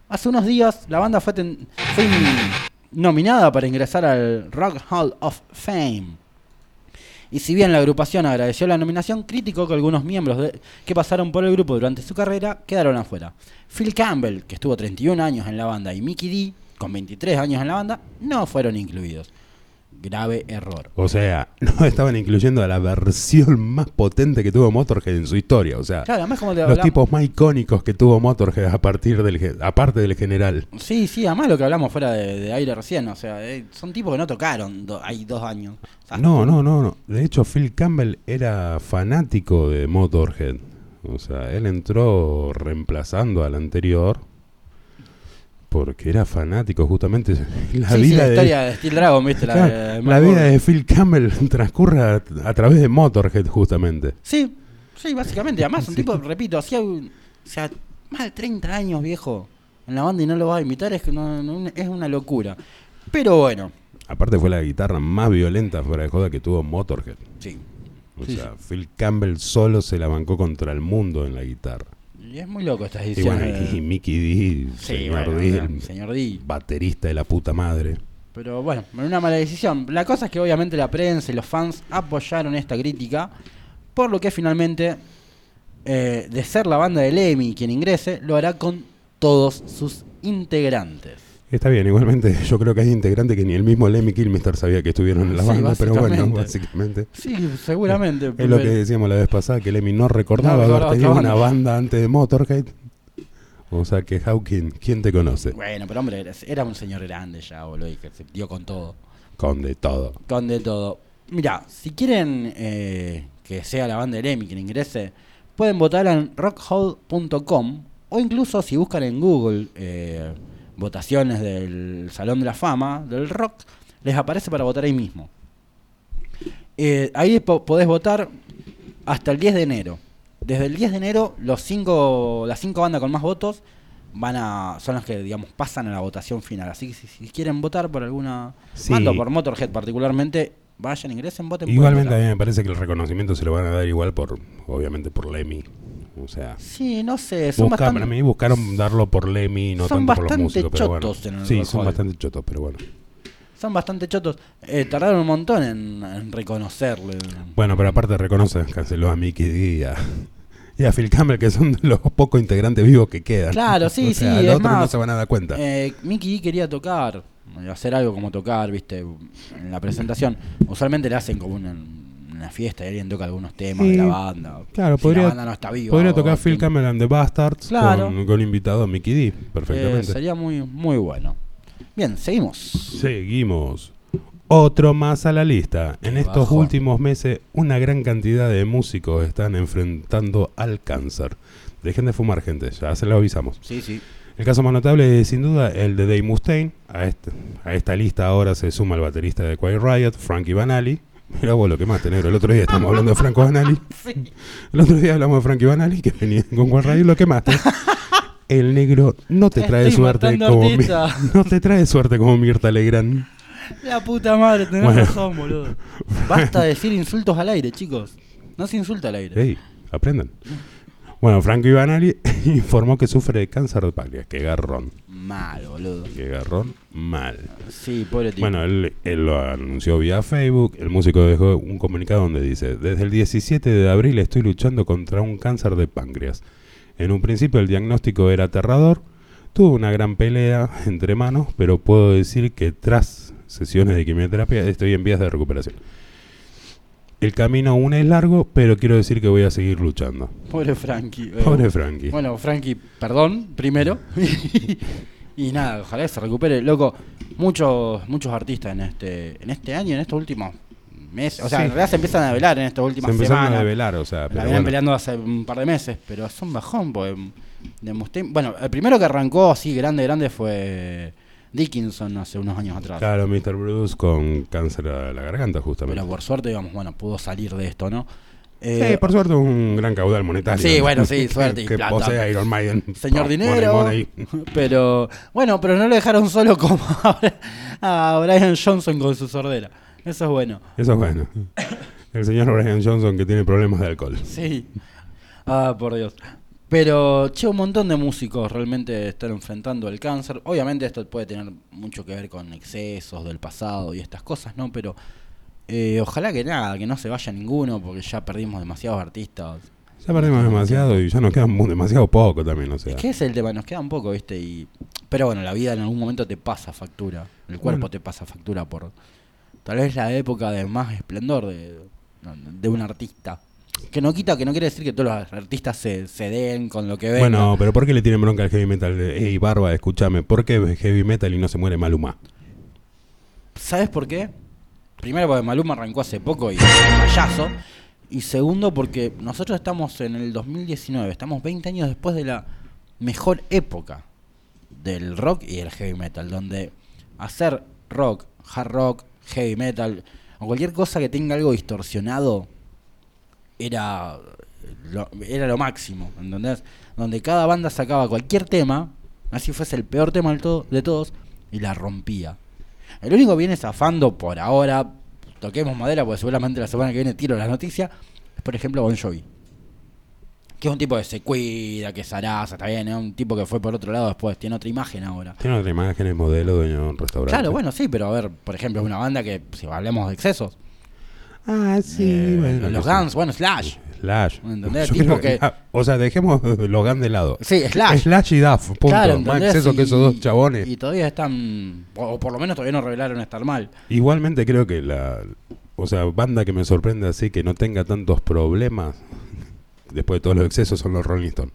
Hace unos días la banda fue, ten- fue nominada para ingresar al Rock Hall of Fame. Y si bien la agrupación agradeció la nominación, criticó que algunos miembros que pasaron por el grupo durante su carrera quedaron afuera. Phil Campbell, que estuvo 31 años en la banda, y Mickey D, con 23 años en la banda, no fueron incluidos. Grave error. O sea, no estaban incluyendo a la versión más potente que tuvo Motorhead en su historia. O sea, Claro, además como te los hablamos- tipos más icónicos que tuvo Motorhead a partir del, aparte del general. Sí, sí, además lo que hablamos fuera de, de aire recién, o sea, eh, son tipos que no tocaron do- hay dos años. O sea, No, no, no, no. De hecho, Phil Campbell era fanático de Motorhead. O sea, él entró reemplazando al anterior porque era fanático justamente. La sí, sí, vida la de historia de Steel Dragon, ¿viste? La, Claro, de- la vida de Phil Campbell transcurre a, a través de Motorhead justamente. Sí, sí, básicamente. Además, un tipo, repito, hacía un- o sea, más de 30 años viejo en la banda y no lo va a imitar, es, que no, no- es una locura. Pero bueno, Aparte fue la guitarra más violenta fuera de joda que tuvo Motorhead. sí. O sea, Phil Campbell solo se la bancó contra el mundo en la guitarra. Y es muy loco estas Y ediciones. bueno, y Mickey D, Sí, señor bueno, D, el señor D. baterista de la puta madre. Pero bueno, una mala decisión. La cosa es que obviamente la prensa y los fans apoyaron esta crítica, por lo que finalmente, eh, de ser la banda de Lemmy quien ingrese, lo hará con todos sus integrantes. Está bien, igualmente yo creo que hay integrantes que ni el mismo Lemmy Kilmister sabía que estuvieron en la Sí, banda, pero bueno, básicamente. Sí, seguramente. Es lo que decíamos la vez pasada, que Lemmy no recordaba No haber tenido una banda. antes de Motorhead. O sea que Hawking, ¿quién te conoce? Bueno, pero hombre, era, era un señor grande ya, boludo, y que se dio con todo. Con de todo. Con de todo. Mira, si quieren eh, que sea la banda de Lemmy quien ingrese, pueden votar en rockhall.com o incluso si buscan en Google eh, votaciones del Salón de la Fama del Rock, les aparece para votar ahí mismo. Eh, ahí po- podés votar hasta el 10 de enero. Desde el 10 de enero, los cinco, las cinco bandas con más votos van a son las que digamos pasan a la votación final. Así que si, si quieren votar por alguna Sí. banda o por Motorhead particularmente, vayan, ingresen, voten. Igualmente a mí me parece que el reconocimiento se lo van a dar igual por, obviamente por Lemmy. O sea, Sí, no sé, son busca- bastante, para mí buscaron darlo por Lemmy, no son tanto por los músicos, pero bueno. en el Sí, son bastante chotos, pero bueno. son bastante chotos. Eh, tardaron un montón en, en reconocerle. Bueno, pero aparte reconoce, canceló a Mickey D y a, y a Phil Campbell, que son los pocos integrantes vivos que quedan. Claro, sí, O sea, sí, Los otros no se van a dar cuenta. Eh, Mickey quería tocar, hacer algo como tocar, viste, en la presentación. Usualmente le hacen como una, una fiesta y alguien toca algunos temas de la banda. Claro, Si podría- la banda no está viva. Podría tocar Phil and the Bastards Claro. con, con invitado a Mickey D, Eh, perfectamente. sería muy, muy bueno. Bien, seguimos. Seguimos. Otro más a la lista. En Qué estos últimos meses, una gran cantidad de músicos están enfrentando al cáncer. Dejen de fumar, gente, ya se lo avisamos. Sí, sí. El caso más notable es sin duda el de Dave Mustaine. A, este- a esta lista ahora se suma el baterista de Quiet Riot, Frankie Banali. Mira vos lo que más negro. El otro día estamos hablando de Franco Banali. El otro día hablamos de Frankie Banali, que venía con Quiet Riot. Lo que más El negro no te trae Estoy suerte como Mi- artistas. no te trae suerte como Mirta Legrand. La puta madre, tenés Bueno. razón, boludo. Basta de decir insultos al aire, chicos. No se insulta al aire. Ey, aprendan. Bueno, Frankie Banali informó que sufre de cáncer de páncreas. Qué garrón. Mal, boludo. Qué garrón. Mal. Sí, pobre tío. Bueno, él, él lo anunció vía Facebook. El músico dejó un comunicado donde dice: Desde el 17 de abril estoy luchando contra un cáncer de páncreas. En un principio el diagnóstico era aterrador. Tuve una gran pelea entre manos, pero puedo decir que tras sesiones de quimioterapia estoy en vías de recuperación. El camino aún es largo, pero quiero decir que voy a seguir luchando. Pobre Frankie. Eh, Pobre Frankie. Bueno, Frankie, perdón, primero. y nada, ojalá se recupere. Loco, muchos muchos artistas en este en este año, en estos últimos meses. O sea, Sí. en realidad se empiezan a velar en estas Se últimas empezaron semanas. a develar, o sea, La pero bueno. peleando hace un par de meses, pero son bajón, porque de Mustaine- Bueno, el primero que arrancó así grande, grande fue Dickinson hace unos años atrás. Claro, Mr. Bruce con cáncer a la garganta, justamente. Pero por suerte, digamos, bueno, pudo salir de esto, ¿no? Sí, Eh, por suerte un gran caudal monetario. Sí, bueno, sí, suerte y que plata. posee Iron Maiden. Señor Dinero. money, money. Pero, bueno, pero no lo dejaron solo como a Brian Johnson con su sordera. Eso es bueno. Eso es bueno. El señor Brian Johnson que tiene problemas de alcohol. Sí. Ah, por Dios. Pero, che, un montón de músicos realmente están enfrentando el cáncer. Obviamente esto puede tener mucho que ver con excesos del pasado y estas cosas, ¿no? Pero eh, ojalá que nada, que no se vaya ninguno porque ya perdimos demasiados artistas. Ya perdimos demasiado y ya nos queda mu- demasiado poco también, o sea. Es que es el tema, nos queda un poco, ¿viste? Y, pero bueno, la vida en algún momento te pasa factura. El cuerpo Bueno. te pasa factura por tal vez la época de más esplendor de, de un artista. Que no quita, que no quiere decir que todos los artistas se, se den con lo que ven. Bueno, pero ¿por qué le tienen bronca al heavy metal? Ey, Barba, escúchame, ¿por qué heavy metal y no se muere Maluma? ¿Sabes por qué? Primero porque Maluma arrancó hace poco y es un payaso. Y segundo porque nosotros estamos en el 2019, estamos 20 años después de la mejor época del rock y el heavy metal, donde hacer rock, hard rock, heavy metal o cualquier cosa que tenga algo distorsionado era lo, era lo máximo, ¿entendés? Donde cada banda sacaba cualquier tema, así fuese el peor tema todo, de todos, y la rompía. El único que viene zafando por ahora, toquemos madera, porque seguramente la semana que viene tiro las noticias, es por ejemplo Bon Jovi. Que es un tipo que se cuida, que zaraza, está bien, es un tipo que fue por otro lado después, tiene otra imagen ahora. Tiene otra imagen, es modelo, dueño de un restaurante. Claro, bueno, sí, pero a ver, por ejemplo, es una banda que, si hablemos de excesos, Ah, sí, eh, bueno. los sí. Guns, bueno, Slash. Slash. ¿Entendés? Yo Tipo creo que- ah, o sea, dejemos los Guns de lado. Sí, Slash. Slash y Duff, punto. Claro, Más exceso que esos dos chabones. Y todavía están, o o por lo menos todavía no revelaron estar mal. Igualmente creo que la... O sea, banda que me sorprende así, que no tenga tantos problemas, después de todos los excesos, son los Rolling Stones.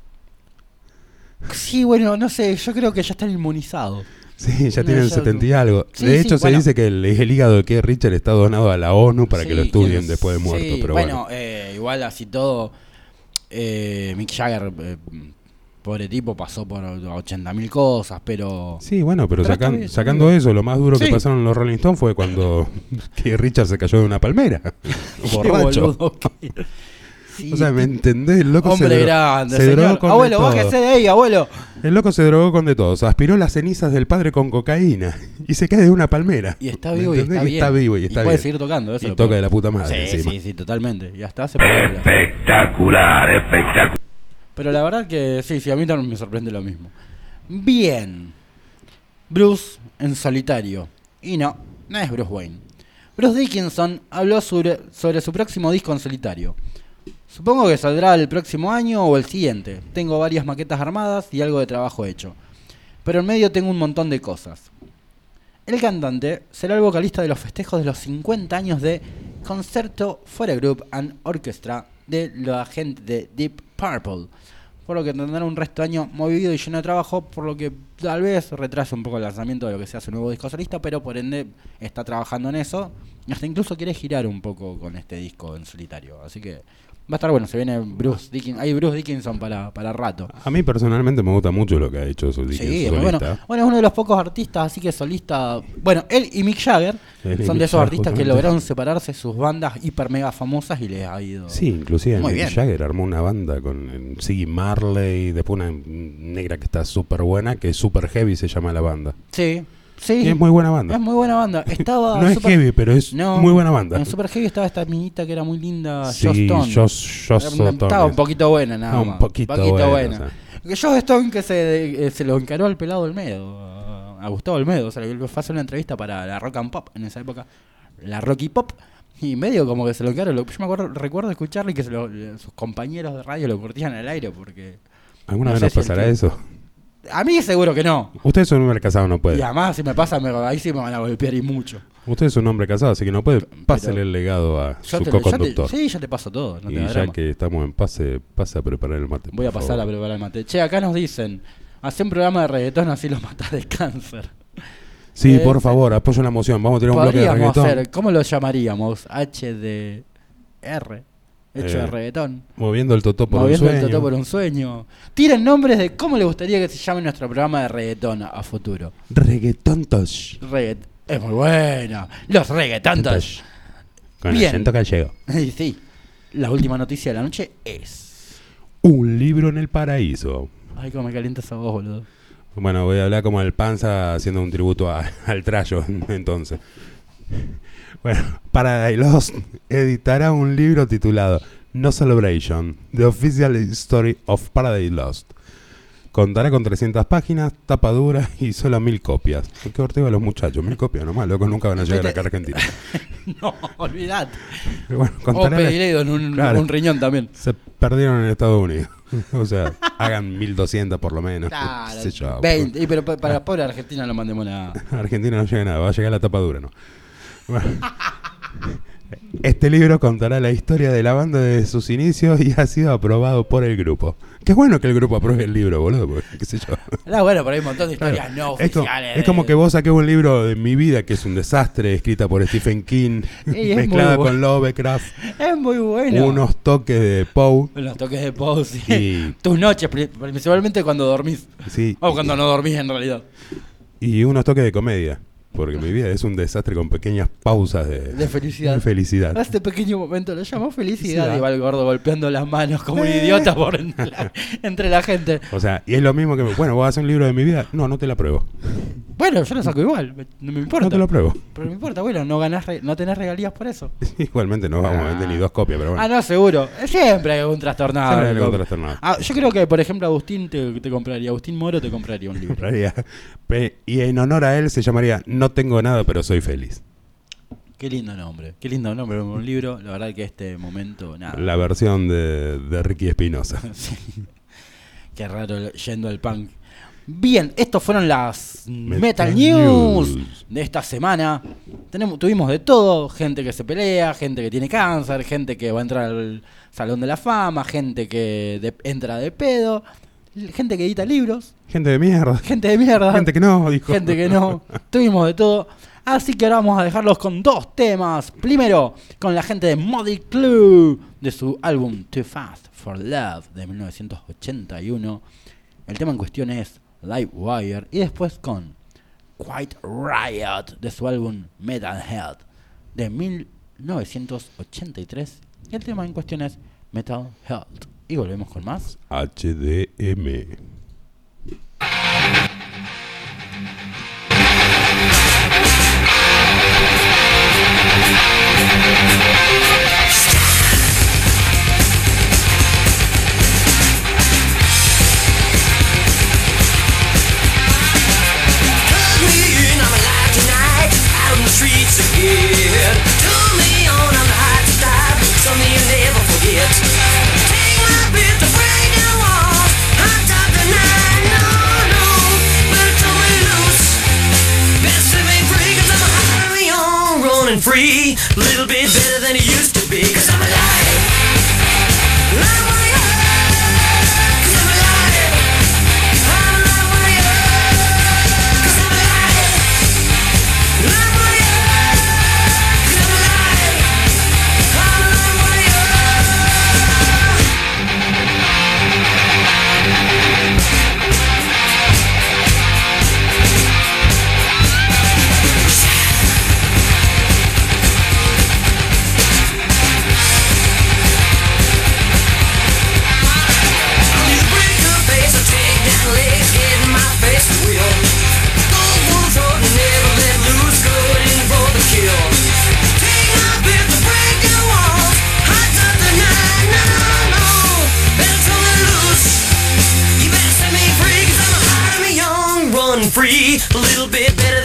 Sí, bueno, no sé, yo creo que ya están inmunizados. Sí, ya tienen ya- 70 y algo. Sí, de sí, hecho, se bueno. dice que el, el hígado de Keith Richard está donado a la ONU para que lo estudien después de muerto. sí, pero bueno, bueno, eh, igual así todo, eh, Mick Jagger, eh, pobre tipo, pasó por 80.000 cosas, pero... Sí, bueno, pero, sacan- sacando eso, lo más duro que pasaron los Rolling Stones fue cuando Keith Richard se cayó de una palmera. Borracho. boludo Sí, O sea, ¿me entendés? El loco Hombre se, dro- grande, se drogó señor. con Abuelo, bájese de ahí, abuelo. El loco se drogó con de todo. Se aspiró las cenizas del padre con cocaína y se cae de una palmera. Y está ¿Me vivo y está bien. Está vivo y está puede bien. seguir tocando, eso Y lo toca puede- de la puta madre Sí, encima. sí, sí, totalmente. Y hasta hace películas. Espectacular, espectacular. Pero la verdad que sí, sí, a mí también me sorprende lo mismo. Bien. Bruce en solitario. Y no, no es Bruce Wayne. Bruce Dickinson habló sobre, sobre su próximo disco en solitario. Supongo que saldrá el próximo año o el siguiente. Tengo varias maquetas armadas y algo de trabajo hecho. Pero en medio tengo un montón de cosas. El cantante será el vocalista de los festejos de los 50 años de Concerto for a Group and Orchestra de la gente de Deep Purple. por lo que tendrá un resto de año movido y lleno de trabajo, por lo que tal vez retrase un poco el lanzamiento de lo que sea su nuevo disco solista, pero por ende está trabajando en eso. y Hasta incluso quiere girar un poco con este disco en solitario. Así que va a estar bueno, se viene Bruce Dickinson, hay Bruce Dickinson para, para rato. A mí personalmente me gusta mucho lo que ha hecho su Sí, bueno. Bueno, es uno de los pocos artistas, así que solista. Bueno, él y Mick Jagger Él son Mick de esos Jagger, artistas que lograron separarse sus bandas hiper mega famosas y les ha ido. Sí, inclusive Muy Mick bien. Jagger armó una banda con Siggy Marley, después una negra que está súper buena, que es super heavy se llama la banda. Sí, sí. Es muy buena banda. Es muy buena banda. Estaba No es heavy, pero es No, muy buena banda. En Super Heavy estaba esta minita que era muy linda, Sí, Stone. Una- Stone Estaba es- un poquito buena, nada Ah, un más. poquito buena, o sea. Que Joss Stone que se, eh, se lo encaró al pelado Olmedo, a- a Gustavo Olmedo. O sea, le fue a hacer una entrevista para la Rock and Pop en esa época. La Rocky Pop. Y medio como que se lo encaró. Yo me acuerdo, recuerdo escucharle y que se lo- sus compañeros de radio lo curtían al aire porque... ¿Alguna no vez nos si pasará eso? A mí seguro que no. Usted es un hombre casado, no puede. Y además si me pasa, me- ahí sí me van a golpear y mucho. Usted es un hombre casado, así que no puede. Pásele el legado a su co-conductor. sí, yo te paso todo. No te y da ya drama. que estamos en pase, pase a preparar el mate. Voy a pasar a preparar el mate. Che, acá nos dicen, hace un programa de reggaetón así lo matas de cáncer. Sí, Eh, por favor, apoyo la moción. Vamos a tirar un bloque de reggaetón. hacer, ¿cómo lo llamaríamos? HDR, hecho de Eh, reggaetón. Moviendo el totó por Moviendo un sueño. el totó por un sueño. Tiren nombres de cómo le gustaría que se llame nuestro programa de reggaetón a, a futuro. Reggaetontos. Reggaet es muy bueno. Los reggaetontos. Con Bien. acento gallego. Y sí, la última noticia de la noche es... Un libro en el paraíso. Ay, cómo me calienta esa voz, boludo. Bueno, voy a hablar como el panza haciendo un tributo a- al trayo, entonces. Bueno, Paradise Lost editará un libro titulado No Celebration, The Official Story of Paradise Lost. Contará con 300 páginas, tapa dura y solo mil copias. Qué ortega los muchachos, mil copias nomás, loco, nunca van a llegar acá a Argentina. No, olvidate. Pero bueno, O contará la- pediré en un, Claro. un riñón también. Se perdieron en Estados Unidos. o sea, hagan 1200 por lo menos. Claro, qué sé yo. 20. Y pero pa- para pobre Argentina no mandemos nada. Argentina no llega nada, va a llegar la tapa dura, ¿no? Bueno. Este libro contará la historia de la banda desde sus inicios y ha sido aprobado por el grupo. Qué bueno que el grupo apruebe el libro, boludo, porque qué sé yo. No, bueno, pero hay un montón de historias Claro. no es, como, oficiales. es como que vos saques un libro de mi vida que es un desastre, escrita por Stephen King, mezclada con Lovecraft, Es muy bueno. unos toques de Poe. Los toques de pause. Y- Tus noches, pri- principalmente cuando dormís. Sí, O cuando no dormís en realidad. y unos toques de comedia, porque mi vida es un desastre con pequeñas pausas de, De felicidad. de felicidad. A este pequeño momento lo llamó felicidad y va el gordo golpeando las manos como un idiota por entre la, entre la gente. O sea, y es lo mismo que, bueno, vos haces un libro de mi vida. No, no te la apruebo. Bueno, yo lo saco igual, me- no me importa. No te lo apruebo. Pero no me importa, bueno, no ganás, re- no tenés regalías por eso. Igualmente no vamos a vender ni dos copias, pero bueno. Ah, no, seguro. Siempre hay un trastornado. Siempre hay algún trastornado. Ah, yo creo que, por ejemplo, Agustín te, te compraría, Agustín Moro te compraría un libro. Y en honor a él se llamaría No tengo nada, pero soy feliz. Qué lindo nombre, qué lindo nombre, un libro. La verdad que este momento, nada. La versión de, de Ricky Espinosa. Sí. Qué raro yendo al punk. Bien, estos fueron las Metal, Metal News, News. de esta semana. Tenemos, tuvimos de todo, gente que se pelea, gente que tiene cáncer, gente que va a entrar al Salón de la Fama, gente que de- entra de pedo, gente que edita libros, Gente de mierda. gente de mierda, Gente que no, dijo. gente que no. Tuvimos de todo. Así que ahora vamos a dejarlos con dos temas. Primero, con la gente de Muddy Clue, de su álbum Too Fast for Love de 1981. El tema en cuestión es Live Wire. Y después con Quiet Riot, de su álbum Metal Head de 1983. Y el tema en cuestión es Metal Health. Y volvemos con más. HDM. Running free. Little bit better than it used to be, 'cause I'm alive. A little bit better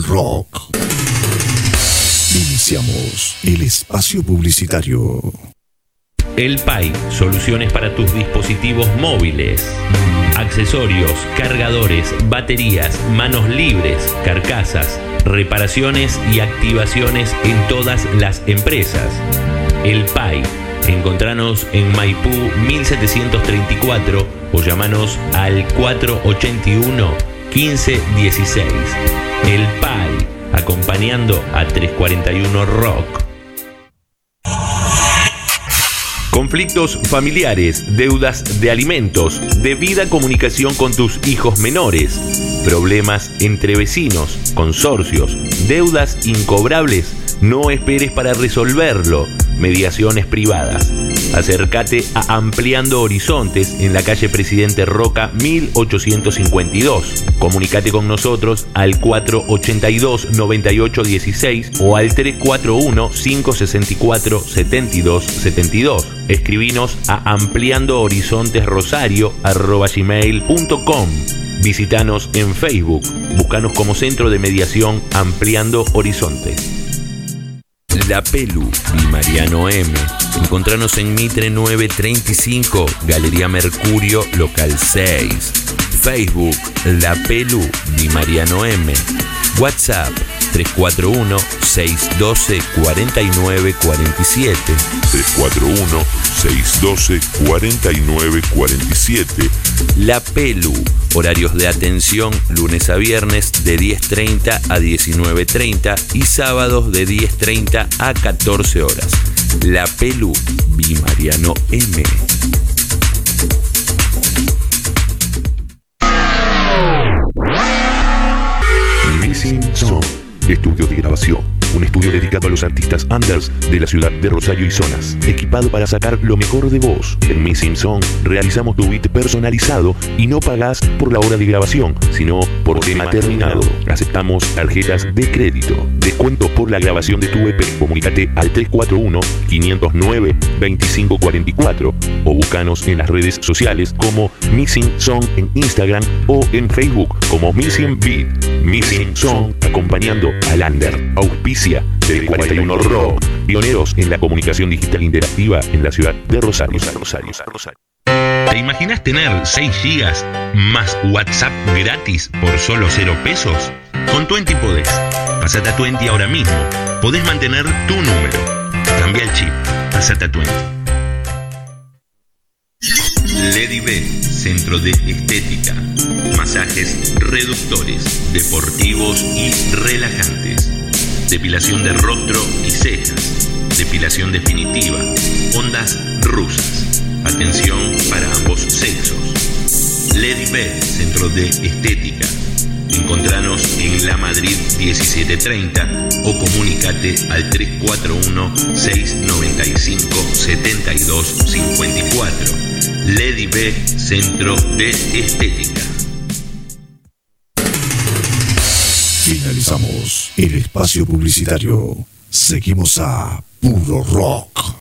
rock. Iniciamos el espacio publicitario. El PAI, soluciones para tus dispositivos móviles. Accesorios, cargadores, baterías, manos libres, carcasas, reparaciones y activaciones en todas las empresas. El PAI. Encontranos en Maipú 1734 o llamanos al 481 1516. El PAI, acompañando a 341 Rock. Conflictos familiares, deudas de alimentos, debida comunicación con tus hijos menores, problemas entre vecinos, consorcios, deudas incobrables. No esperes para resolverlo. Mediaciones privadas. Acércate a Ampliando Horizontes en la calle Presidente Roca 1852. Comunicate con nosotros al 482-9816 o al 341-564-7272. Escribinos a ampliandoohorizontesrosario.com. Visítanos en Facebook. Búscanos como Centro de Mediación Ampliando Horizontes. La Pelu y Mariano M. Encontranos en Mitre 935, Galería Mercurio, local 6. Facebook, La Pelu y Mariano M. WhatsApp 341-612-4947. 341-612-4947. La Pelu, horarios de atención lunes a viernes de 10.30 a 19.30 y sábados de 10.30 a 14 horas. La Pelu, Bi Mariano M. Song, estudio de grabación. Un estudio dedicado a los artistas unders de la ciudad de Rosario y zonas. Equipado para sacar lo mejor de vos. En Missing Song realizamos tu beat personalizado y no pagás por la hora de grabación, sino por tema terminado. Aceptamos tarjetas de crédito. Descuento por la grabación de tu EP. Comunícate al 341-509-2544 o búscanos en las redes sociales como Missing Song en Instagram o en Facebook como Missing Beat. Missing Song acompañando al under. Auspicia del 41 Rock. Pioneros en la comunicación digital interactiva en la ciudad de Rosario. Rosario, Rosario. ¿Te imaginas tener 6 gigas más WhatsApp gratis por solo 0 pesos? Con Twenty podés. Pasate a Twenty ahora mismo. Podés mantener tu número. Cambia el chip. Pasate a Twenty. Lady B, centro de estética, masajes reductores, deportivos y relajantes, depilación de rostro y cejas, depilación definitiva, ondas rusas, atención para ambos sexos. Lady B, Centro de Estética. Encontranos en La Madrid 1730 o comunicate al 341-695-7254. Lady B, Centro de Estética. Finalizamos el espacio publicitario. Seguimos a Puro Rock.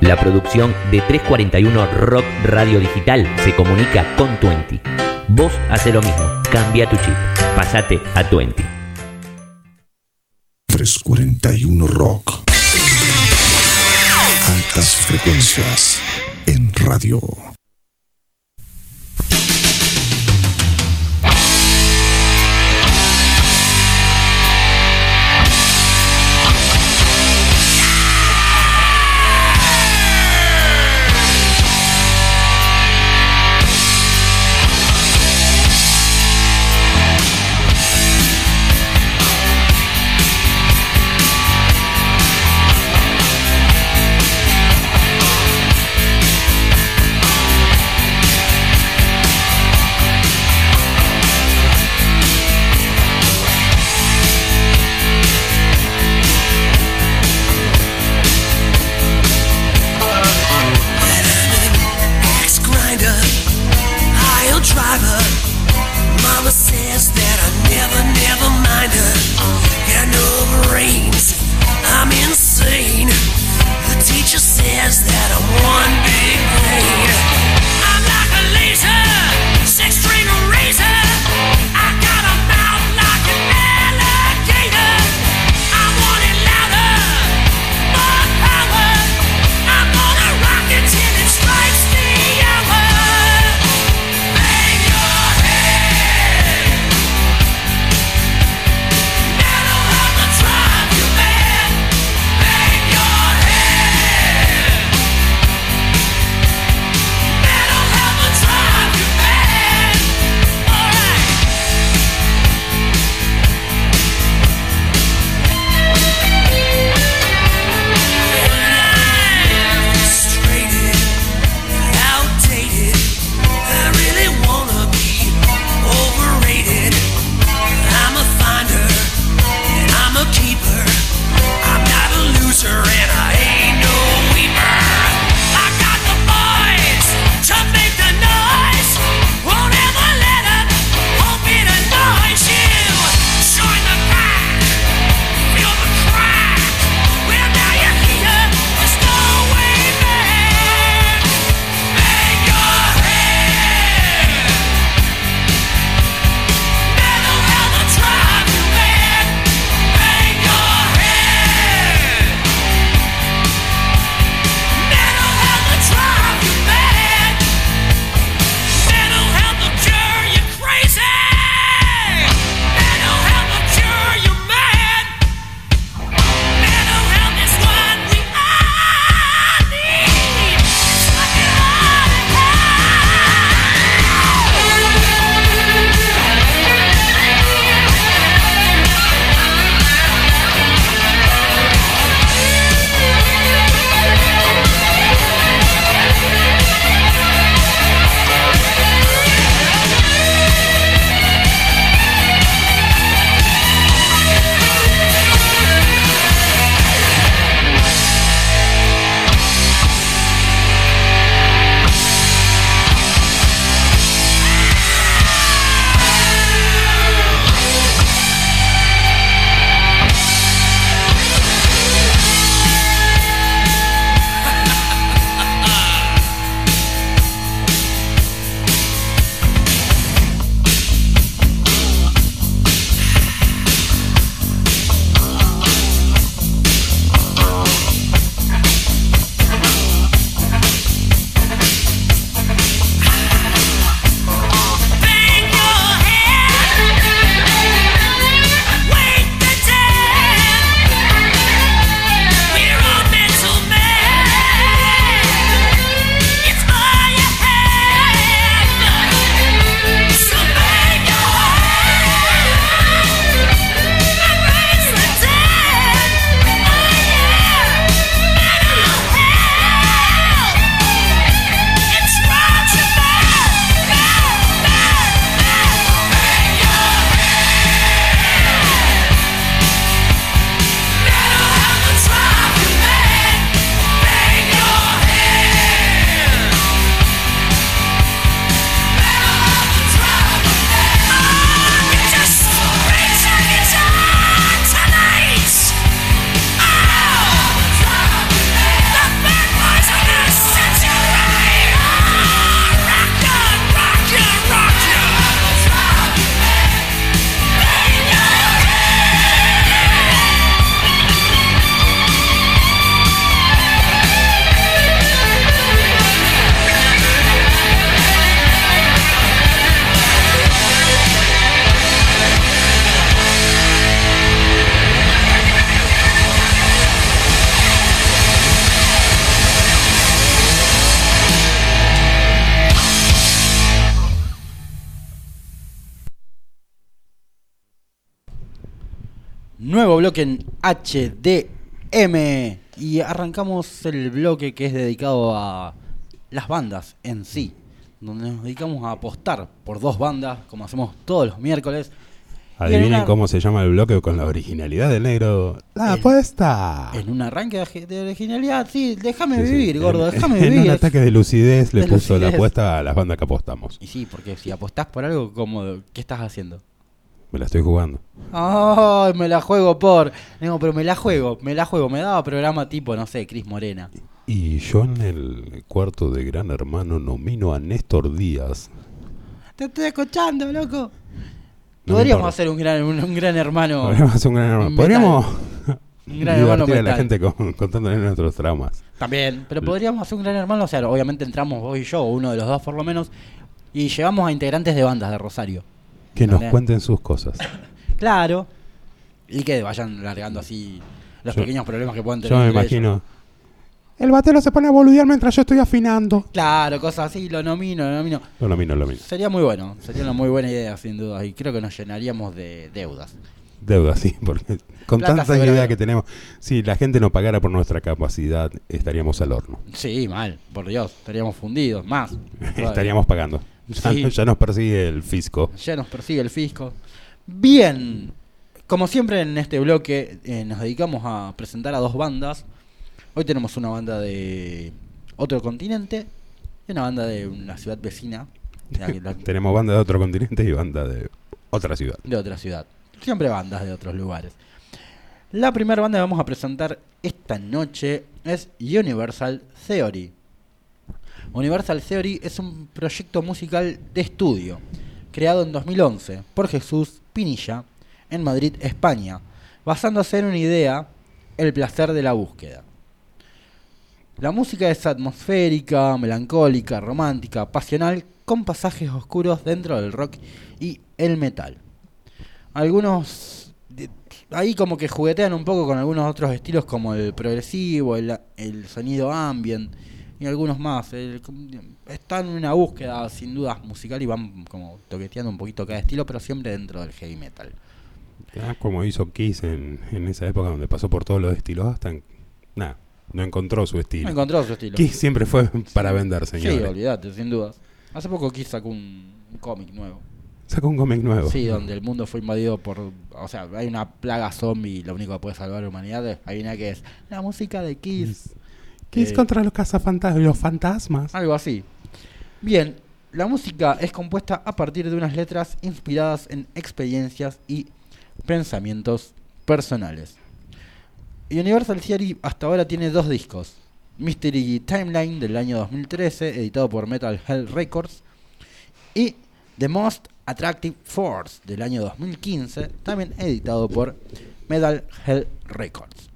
La producción de 341 Rock Radio Digital se comunica con Twenty. Vos hace lo mismo, cambia tu chip, pasate a Twenty. 341 Rock. Altas frecuencias en radio. HDM. Y arrancamos el bloque que es dedicado a las bandas en sí. Donde nos dedicamos a apostar por dos bandas, como hacemos todos los miércoles. En Adivinen una- cómo se llama el bloque con la originalidad del negro. La El- apuesta. En un arranque de, de originalidad, sí, déjame Sí, sí. vivir, gordo, En- déjame En vivir. un ataque de lucidez le De puso la apuesta a las bandas que apostamos. Y sí, porque si apostás por algo, como ¿qué estás haciendo? Me la estoy jugando. Ay, me la juego por. No, pero me la juego, me la juego. Me daba programa tipo, no sé, Cris Morena. Y yo en el cuarto de Gran Hermano nomino a Néstor Díaz. Te estoy escuchando, loco. No Podríamos hacer un gran, un, un gran hermano. Podríamos hacer un gran hermano. metal. Podríamos Un gran hermano divertir a la gente con, contándole nuestros traumas. También, pero podríamos hacer un gran hermano. O sea, obviamente entramos vos y yo, o uno de los dos por lo menos. Y llevamos a integrantes de bandas de Rosario. Que nos ¿Entendés? cuenten sus cosas. Claro. Y que vayan largando así los Yo- pequeños problemas que puedan tener. Yo me entre ellos. imagino. El batero se pone a boludear mientras yo estoy afinando. Claro, cosas así, lo nomino, lo nomino. No, lo mino, lo mino. Sería muy bueno, sería una muy buena idea, sin duda. Y creo que nos llenaríamos de deudas. Deuda, sí, porque con Plata tantas ideas que tenemos, si la gente no pagara por nuestra capacidad, estaríamos al horno. Sí, mal, por Dios, estaríamos fundidos, más. estaríamos pagando. Ya, Sí. ya nos persigue el fisco. Ya nos persigue el fisco. Bien, como siempre en este bloque eh, nos dedicamos a presentar a dos bandas. Hoy tenemos una banda de otro continente y una banda de una ciudad vecina. la- Tenemos banda de otro continente y banda de otra ciudad. de otra ciudad. Siempre bandas de otros lugares. La primera banda que vamos a presentar esta noche es Universal Theory. Universal Theory es un proyecto musical de estudio creado en 2011 por Jesús Pinilla en Madrid, España, basándose en una idea, el placer de la búsqueda. La música es atmosférica, melancólica, romántica, pasional, con pasajes oscuros dentro del rock y el metal. Algunos ahí como que juguetean un poco con algunos otros estilos como el progresivo, el, el sonido ambient y algunos más. El- están en una búsqueda sin dudas musical y van como toqueteando un poquito cada estilo, pero siempre dentro del heavy metal. Ah, como hizo Kiss en, en esa época donde pasó por todos los estilos hasta... Nada, no encontró su estilo. Encontró su estilo. Kiss siempre fue para vender, Sí, señores. olvídate, sin dudas. Hace poco Kiss sacó un, un cómic nuevo. Sacó un cómic nuevo. Sí, donde el mundo fue invadido por. O sea, hay una plaga zombie y lo único que puede salvar a la humanidad. Hay una que es la música de Kiss. Kiss Eh, contra los cazafantasmas, los fantasmas. Algo así. Bien, la música es compuesta a partir de unas letras inspiradas en experiencias y pensamientos personales. Universal Theory hasta ahora tiene dos discos. Mystery Timeline del año 2013, editado por Metal Hell Records, y The Most Attractive Force del año 2015, también editado por Metal Hell Records.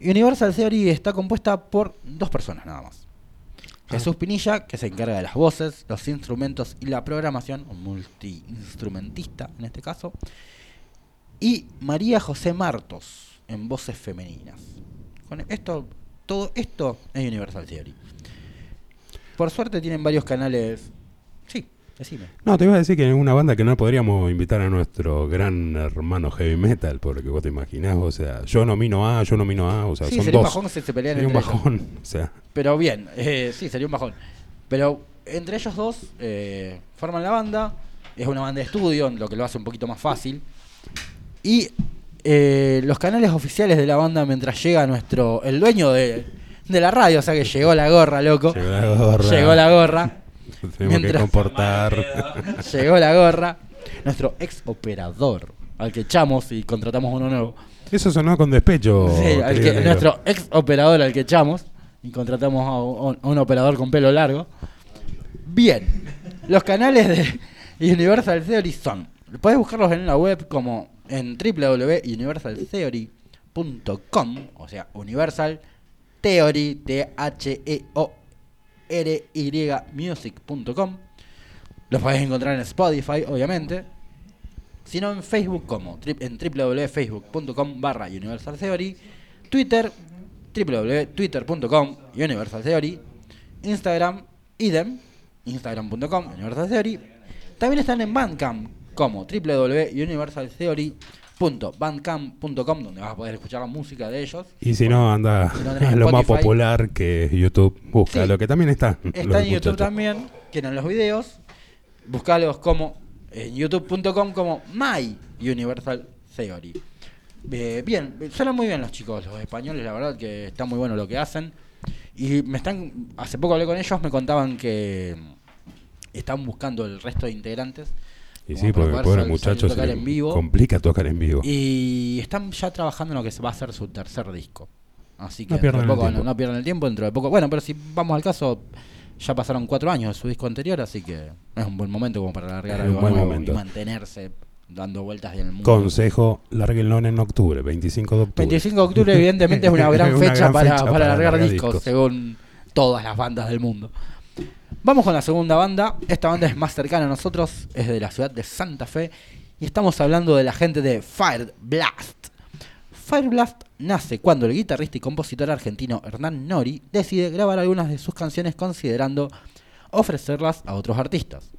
Universal Theory está compuesta por dos personas nada más. Jesús Pinilla, que se encarga de las voces, los instrumentos y la programación, un multiinstrumentista en este caso, y María José Martos en voces femeninas. Con esto, todo esto es Universal Theory. Por suerte tienen varios canales. Decime. No, te iba a decir que en una banda que no podríamos invitar a nuestro gran hermano heavy metal, porque vos te imaginás, o sea, yo nomino A, yo nomino A, o sea, Sí, son sería un bajón si se pelean Sería un ellos. bajón, o sea, Pero bien, eh, sí, sería un bajón. Pero entre ellos dos eh, forman la banda. Es una banda de estudio, lo que lo hace un poquito más fácil. Y eh, los canales oficiales de la banda, mientras llega nuestro. el dueño de, de la radio, o sea que llegó la gorra, loco. llegó la gorra. Llegó la gorra. Tenemos que comportar. llegó la gorra. Nuestro ex operador, al que echamos y contratamos uno nuevo. Eso sonó con despecho. Sí, al que- nuestro ex operador al que echamos y contratamos a un, a un operador con pelo largo. Bien, los canales de Universal Theory son, puedes buscarlos en la web como en www.universaltheory.com, o sea, Universal Theory, T H E O R Y music.com. Los podés encontrar en Spotify, obviamente. Sino en Facebook como en www.facebook.com barra Universal Theory, Twitter www.twitter.com Universal Theory, Instagram idem, instagram.com Universal Theory, también están en Bandcamp como www.universaltheory.com www.bandcamp.com donde vas a poder escuchar la música de ellos. Y si no, anda Si no a lo más popular que YouTube. Busca Sí. lo que también está. Está en YouTube también, tienen los videos. Buscalos como en youtube.com como My Universal Theory. Eh, bien, suenan muy bien los chicos, los españoles, la verdad que está muy bueno lo que hacen. Y me están, hace poco hablé con ellos, me contaban que están buscando el resto de integrantes. Y sí, porque sal- muchachos tocar en vivo. complica tocar en vivo. Y están ya trabajando en lo que se va a hacer su tercer disco. Así que No dentro pierdan el tiempo. no, no pierdan el tiempo, dentro de poco. Bueno, pero si vamos al caso, ya pasaron cuatro años de su disco anterior, así que es un buen momento como para alargar algo un buen momento. y mantenerse dando vueltas en el mundo. Consejo, larguenlo en octubre, 25 de octubre. 25 de octubre evidentemente es una gran Una fecha, gran para, fecha para para alargar largar discos, discos. según todas las bandas del mundo. Vamos con la segunda banda. Esta banda es más cercana a nosotros, es de la ciudad de Santa Fe y estamos hablando de la gente de Fire Blast. Fire Blast nace cuando el guitarrista y compositor argentino Hernán Nori decide grabar algunas de sus canciones considerando ofrecerlas a otros artistas.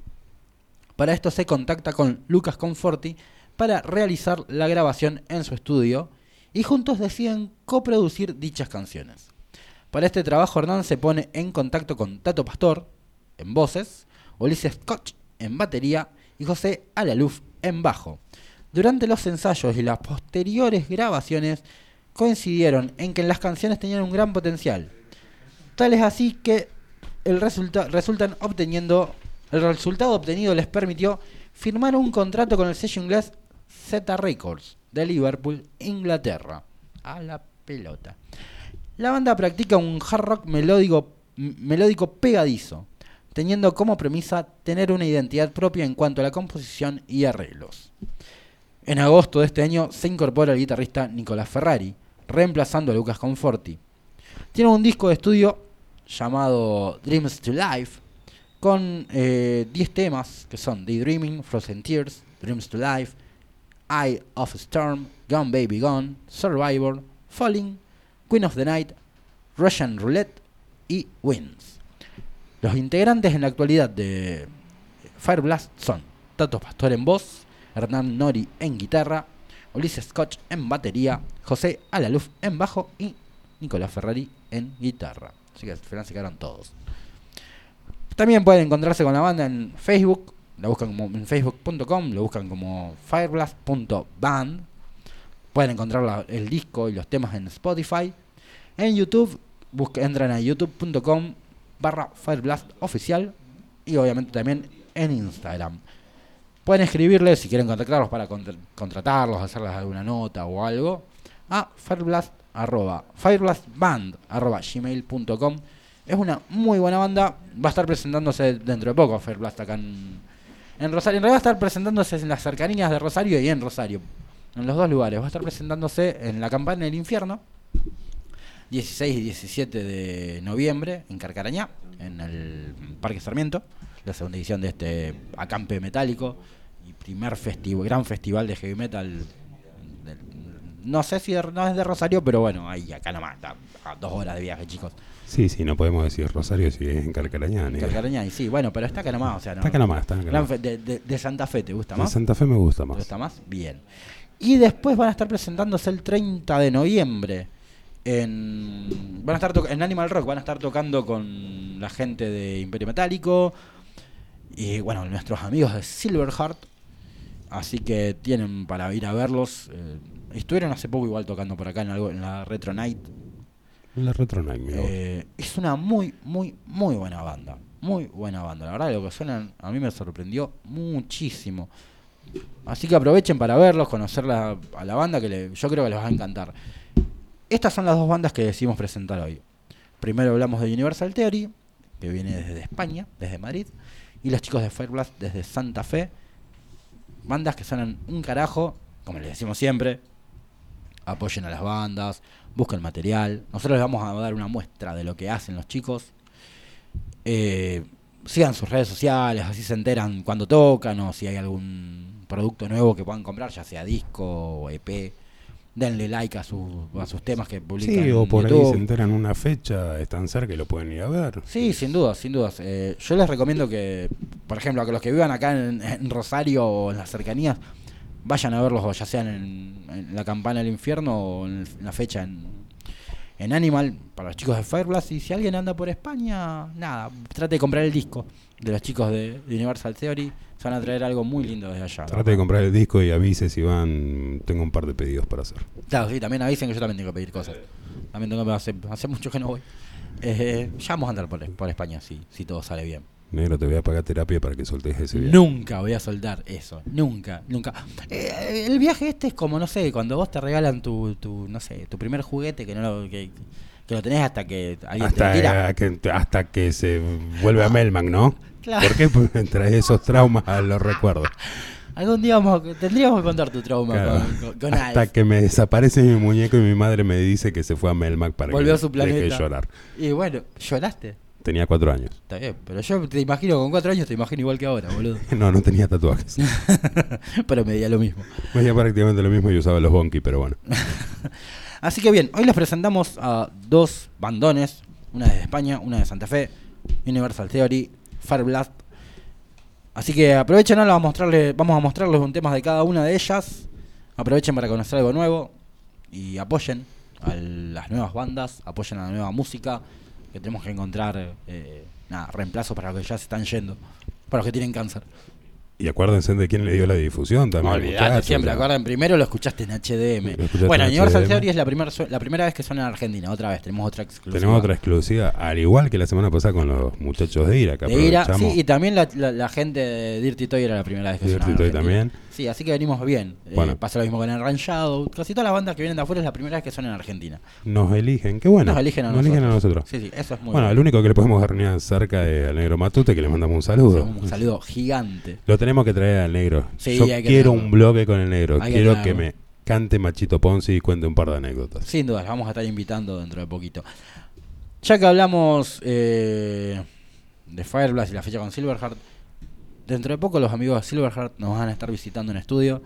Para esto se contacta con Lucas Conforti para realizar la grabación en su estudio y juntos deciden coproducir dichas canciones. Para este trabajo Hernán se pone en contacto con Tato Pastor en voces, Ulises Koch en batería y José Alaluf en bajo. Durante los ensayos y las posteriores grabaciones coincidieron en que las canciones tenían un gran potencial. Tal es así que el resulta- resultan obteniendo el resultado obtenido les permitió firmar un contrato con el sello inglés Z Records de Liverpool, Inglaterra. A la pelota. La banda practica un hard rock melódico, melódico pegadizo, teniendo como premisa tener una identidad propia en cuanto a la composición y arreglos. En agosto de este año se incorpora el guitarrista Nicolás Ferrari, reemplazando a Lucas Conforti. Tiene un disco de estudio llamado Dreams to Life, con eh, 10 temas que son Daydreaming, Frozen Tears, Dreams to Life, Eye of Storm, Gone Baby Gone, Survivor, Falling, Queen of the Night, Russian Roulette y Wins. Los integrantes en la actualidad de Fire Blast son Tato Pastor en voz, Hernán Nori en guitarra, Ulises Scotch en batería, José Alaluf en bajo y Nicolás Ferrari en guitarra. Así que al final se quedaron todos. También pueden encontrarse con la banda en Facebook, la buscan como en facebook.com, lo buscan como fireblast.band. Pueden encontrar el disco y los temas en Spotify. En YouTube, busca- entran a youtube.com barra fireblast oficial y obviamente también en Instagram. Pueden escribirles si quieren contactarlos para contra- contratarlos, hacerles alguna nota o algo a fireblast arroba. Es una muy buena banda. Va a estar presentándose dentro de poco Fireblast acá en Rosario. En realidad va a estar presentándose en las cercanías de Rosario y en Rosario. En los dos lugares. Va a estar presentándose en la campaña del infierno. 16 y 17 de noviembre en Carcarañá, en el Parque Sarmiento. La segunda edición de este acampe metálico y primer festival, gran festival de heavy metal. del- no sé si de- no es de Rosario, pero bueno, ahí acá nomás, está a dos horas de viaje, chicos. Sí, sí, no podemos decir Rosario si es en Carcarañá. ni- Carcarañá, y sí, bueno, pero está acá nomás, o sea, no. Está acá nomás, está acá nomás. de, de- de Santa Fe, ¿te gusta De más? Santa Fe me gusta ¿Te más. gusta más? Bien. Y después van a estar presentándose el 30 de noviembre en van a estar en Animal Rock, van a estar tocando con la gente de Imperio Metálico y bueno, nuestros amigos de Silverheart. Así que tienen para ir a verlos. eh, estuvieron hace poco igual tocando por acá en algo en la Retro Night La Retro Night, mira eh, es una muy, muy, muy buena banda. Muy buena banda. La verdad, lo que suenan a mí me sorprendió muchísimo. Así que aprovechen para verlos, conocer a la banda que le- yo creo que les va a encantar. Estas son las dos bandas que decidimos presentar hoy. Primero hablamos de Universal Theory, que viene desde España, desde Madrid, y los chicos de Fireblast desde Santa Fe. Bandas que suenan un carajo, como les decimos siempre, apoyen a las bandas, busquen material. Nosotros les vamos a dar una muestra de lo que hacen los chicos. Eh, sigan sus redes sociales, así se enteran cuando tocan o si hay algún producto nuevo que puedan comprar, ya sea disco o EP. Denle like a, sus a sus temas que publican. Sí, o por ahí se enteran una fecha, están cerca y lo pueden ir a ver. Sí, sin dudas, sin dudas. Eh, yo les recomiendo que, por ejemplo, a los que vivan acá en, en Rosario o en las cercanías, vayan a verlos, ya sea en, en la campana del infierno o en, en la fecha en, en Animal para los chicos de Fireblast. Y si alguien anda por España, nada, trate de comprar el disco de los chicos de, de Universal Theory. Se van a traer algo muy lindo desde allá. Trate de comprar el disco y avise si van. Tengo un par de pedidos para hacer. Claro, sí, también avisen que yo también tengo que pedir cosas. También tengo que hacer, hace mucho que no voy. Eh, ya vamos a andar por, por España si, si todo sale bien. Negro, te voy a pagar terapia para que soltes ese viaje. Nunca voy a soltar eso, nunca, nunca. Eh, el viaje este es como, no sé, cuando vos te regalan tu, tu no sé, tu primer juguete que no lo, que, que lo tenés hasta que alguien te Hasta, tira. eh, que, hasta que se vuelve a Melman, ¿no? Claro. ¿Por qué? Porque trae esos traumas a los recuerdos. Algún día vamos tendríamos que contar tu trauma Claro. con, con, con Hasta Alf. que me desaparece mi muñeco y mi madre me dice que se fue a Melmac para Volvió que a su deje llorar. Y bueno, lloraste. Tenía cuatro años. Está bien, pero yo te imagino con cuatro años, te imagino igual que ahora, boludo. No, no tenía tatuajes. pero me di lo mismo. Me hacía prácticamente lo mismo y usaba los bonky, pero bueno. Así que bien, hoy les presentamos a dos bandones, una de España, una de Santa Fe, Universal Theory, Fire Blast. Así que aprovechen ahora, vamos a mostrarles, vamos a mostrarles un tema de cada una de ellas. Aprovechen para conocer algo nuevo y apoyen a las nuevas bandas, apoyen a la nueva música, que tenemos que encontrar eh, nada, reemplazos para los que ya se están yendo, para los que tienen cáncer. Y acuérdense de quién le dio la difusión también. Olvidate, siempre, o sea. acuerdan, primero lo escuchaste en HDM. Escuchaste Bueno, en Universal HDM. Theory es la, primer la primera vez que suena en Argentina, otra vez, tenemos otra exclusiva. Tenemos otra exclusiva, al igual que la semana pasada con los muchachos de Ira, que de Ira, sí, aprovechamos. y también la, la- la gente de Dirty Toy era la primera vez que Dirty Toy también. Sí, así que venimos bien. Eh, pasa lo mismo con el Shadow. Casi todas las bandas que vienen de afuera es la primera vez que suenan en Argentina. Nos eligen, qué bueno. Nos eligen a Nos eligen a nosotros. Sí, sí, eso es muy bueno, el bueno. único que le podemos dar cerca es al negro Matute, que le mandamos un saludo. Un saludo gigante. Lo tenemos que traer al negro. Sí, Yo quiero un bloque con el negro. Hay quiero que, me cante Machito Ponzi y cuente un par de anécdotas. Sin duda, vamos a estar invitando dentro de poquito. Ya que hablamos eh, de Fireblast y la fecha con Silverheart, dentro de poco los amigos de Silverheart nos van a estar visitando en estudio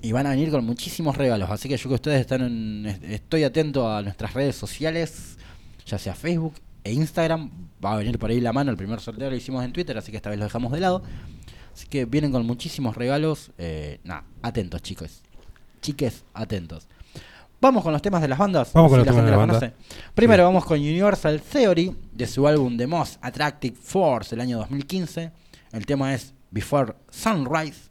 y van a venir con muchísimos regalos. Así que yo que ustedes están en, est- estoy atento a nuestras redes sociales, ya sea Facebook e Instagram. Va a venir por ahí la mano. El primer sorteo lo hicimos en Twitter, así que esta vez lo dejamos de lado. Así que vienen con muchísimos regalos. Eh, nada, atentos chicos. Chiques, atentos. Vamos con los temas de las bandas. Vamos con si los la temas de gente la las banda. conoce. Primero vamos con Universal Theory de su álbum The Most Attractive Force del año 2015. El tema es Before Sunrise.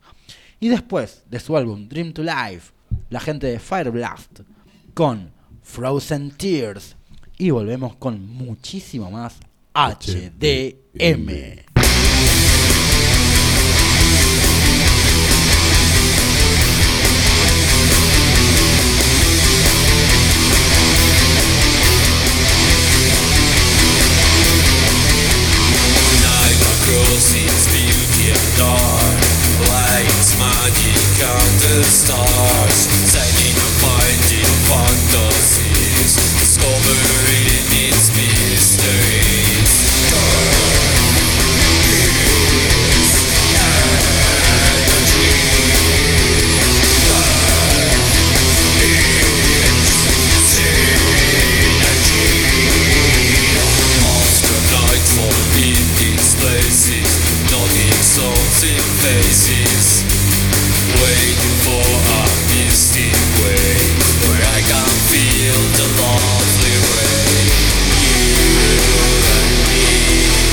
Y después de su álbum Dream to Life, la gente de Fire Blast con Frozen Tears. Y volvemos con muchísimo más HDM. Night dark Lights magic out the stars Setting your mind in fantasies Discovering its mysteries Dark Lazy faces Waiting for a misty way Where I can feel the lovely rain You and me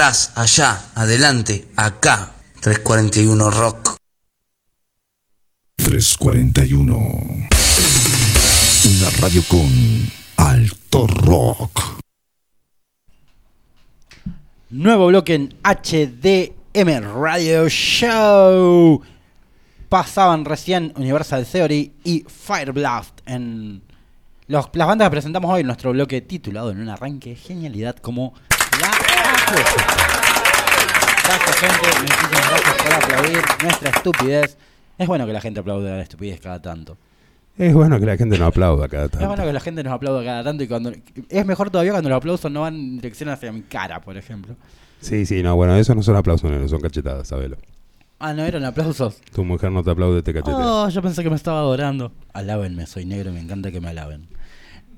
atrás, allá, adelante, acá. 341 Rock. 341. Una radio con alto rock. Nuevo bloque en HDM Radio Show. Pasaban recién Universal Theory y Fire Blast en los- las bandas que presentamos hoy en nuestro bloque titulado en un arranque de genialidad como La Gracias gente, muchísimas gracias por aplaudir nuestra estupidez. Es bueno que la gente aplaude la estupidez cada tanto. Es bueno que la gente no aplauda cada tanto. Es bueno que la gente nos aplauda cada tanto y cuando es mejor todavía cuando los aplausos no van en dirección hacia mi cara, por ejemplo. Sí, sí, no, bueno, eso no son aplausos, no, son cachetadas, sabelo. Ah, no eran aplausos. Tu mujer no te aplaude, te cachetea. Oh, yo pensé que me estaba adorando. Alábenme, soy negro me encanta que me alaben.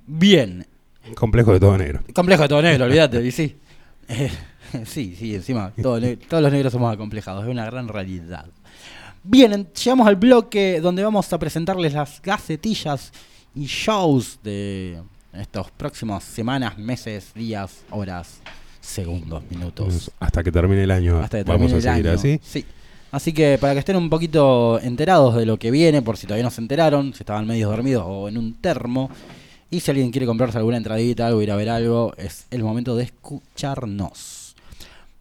Bien. Complejo de todo negro. Complejo de todo negro, olvídate, y sí. Sí, sí, encima, todos los negros somos acomplejados, es una gran realidad. Bien, en- llegamos al bloque donde vamos a presentarles las gacetillas y shows de estos próximos semanas, meses, días, horas, segundos, minutos. Hasta que termine el año Hasta que vamos a seguir año. así. Sí. Así que para que estén un poquito enterados de lo que viene, por si todavía no se enteraron, si estaban medio dormidos o en un termo, y si alguien quiere comprarse alguna entradita, algo, ir a ver algo, es el momento de escucharnos.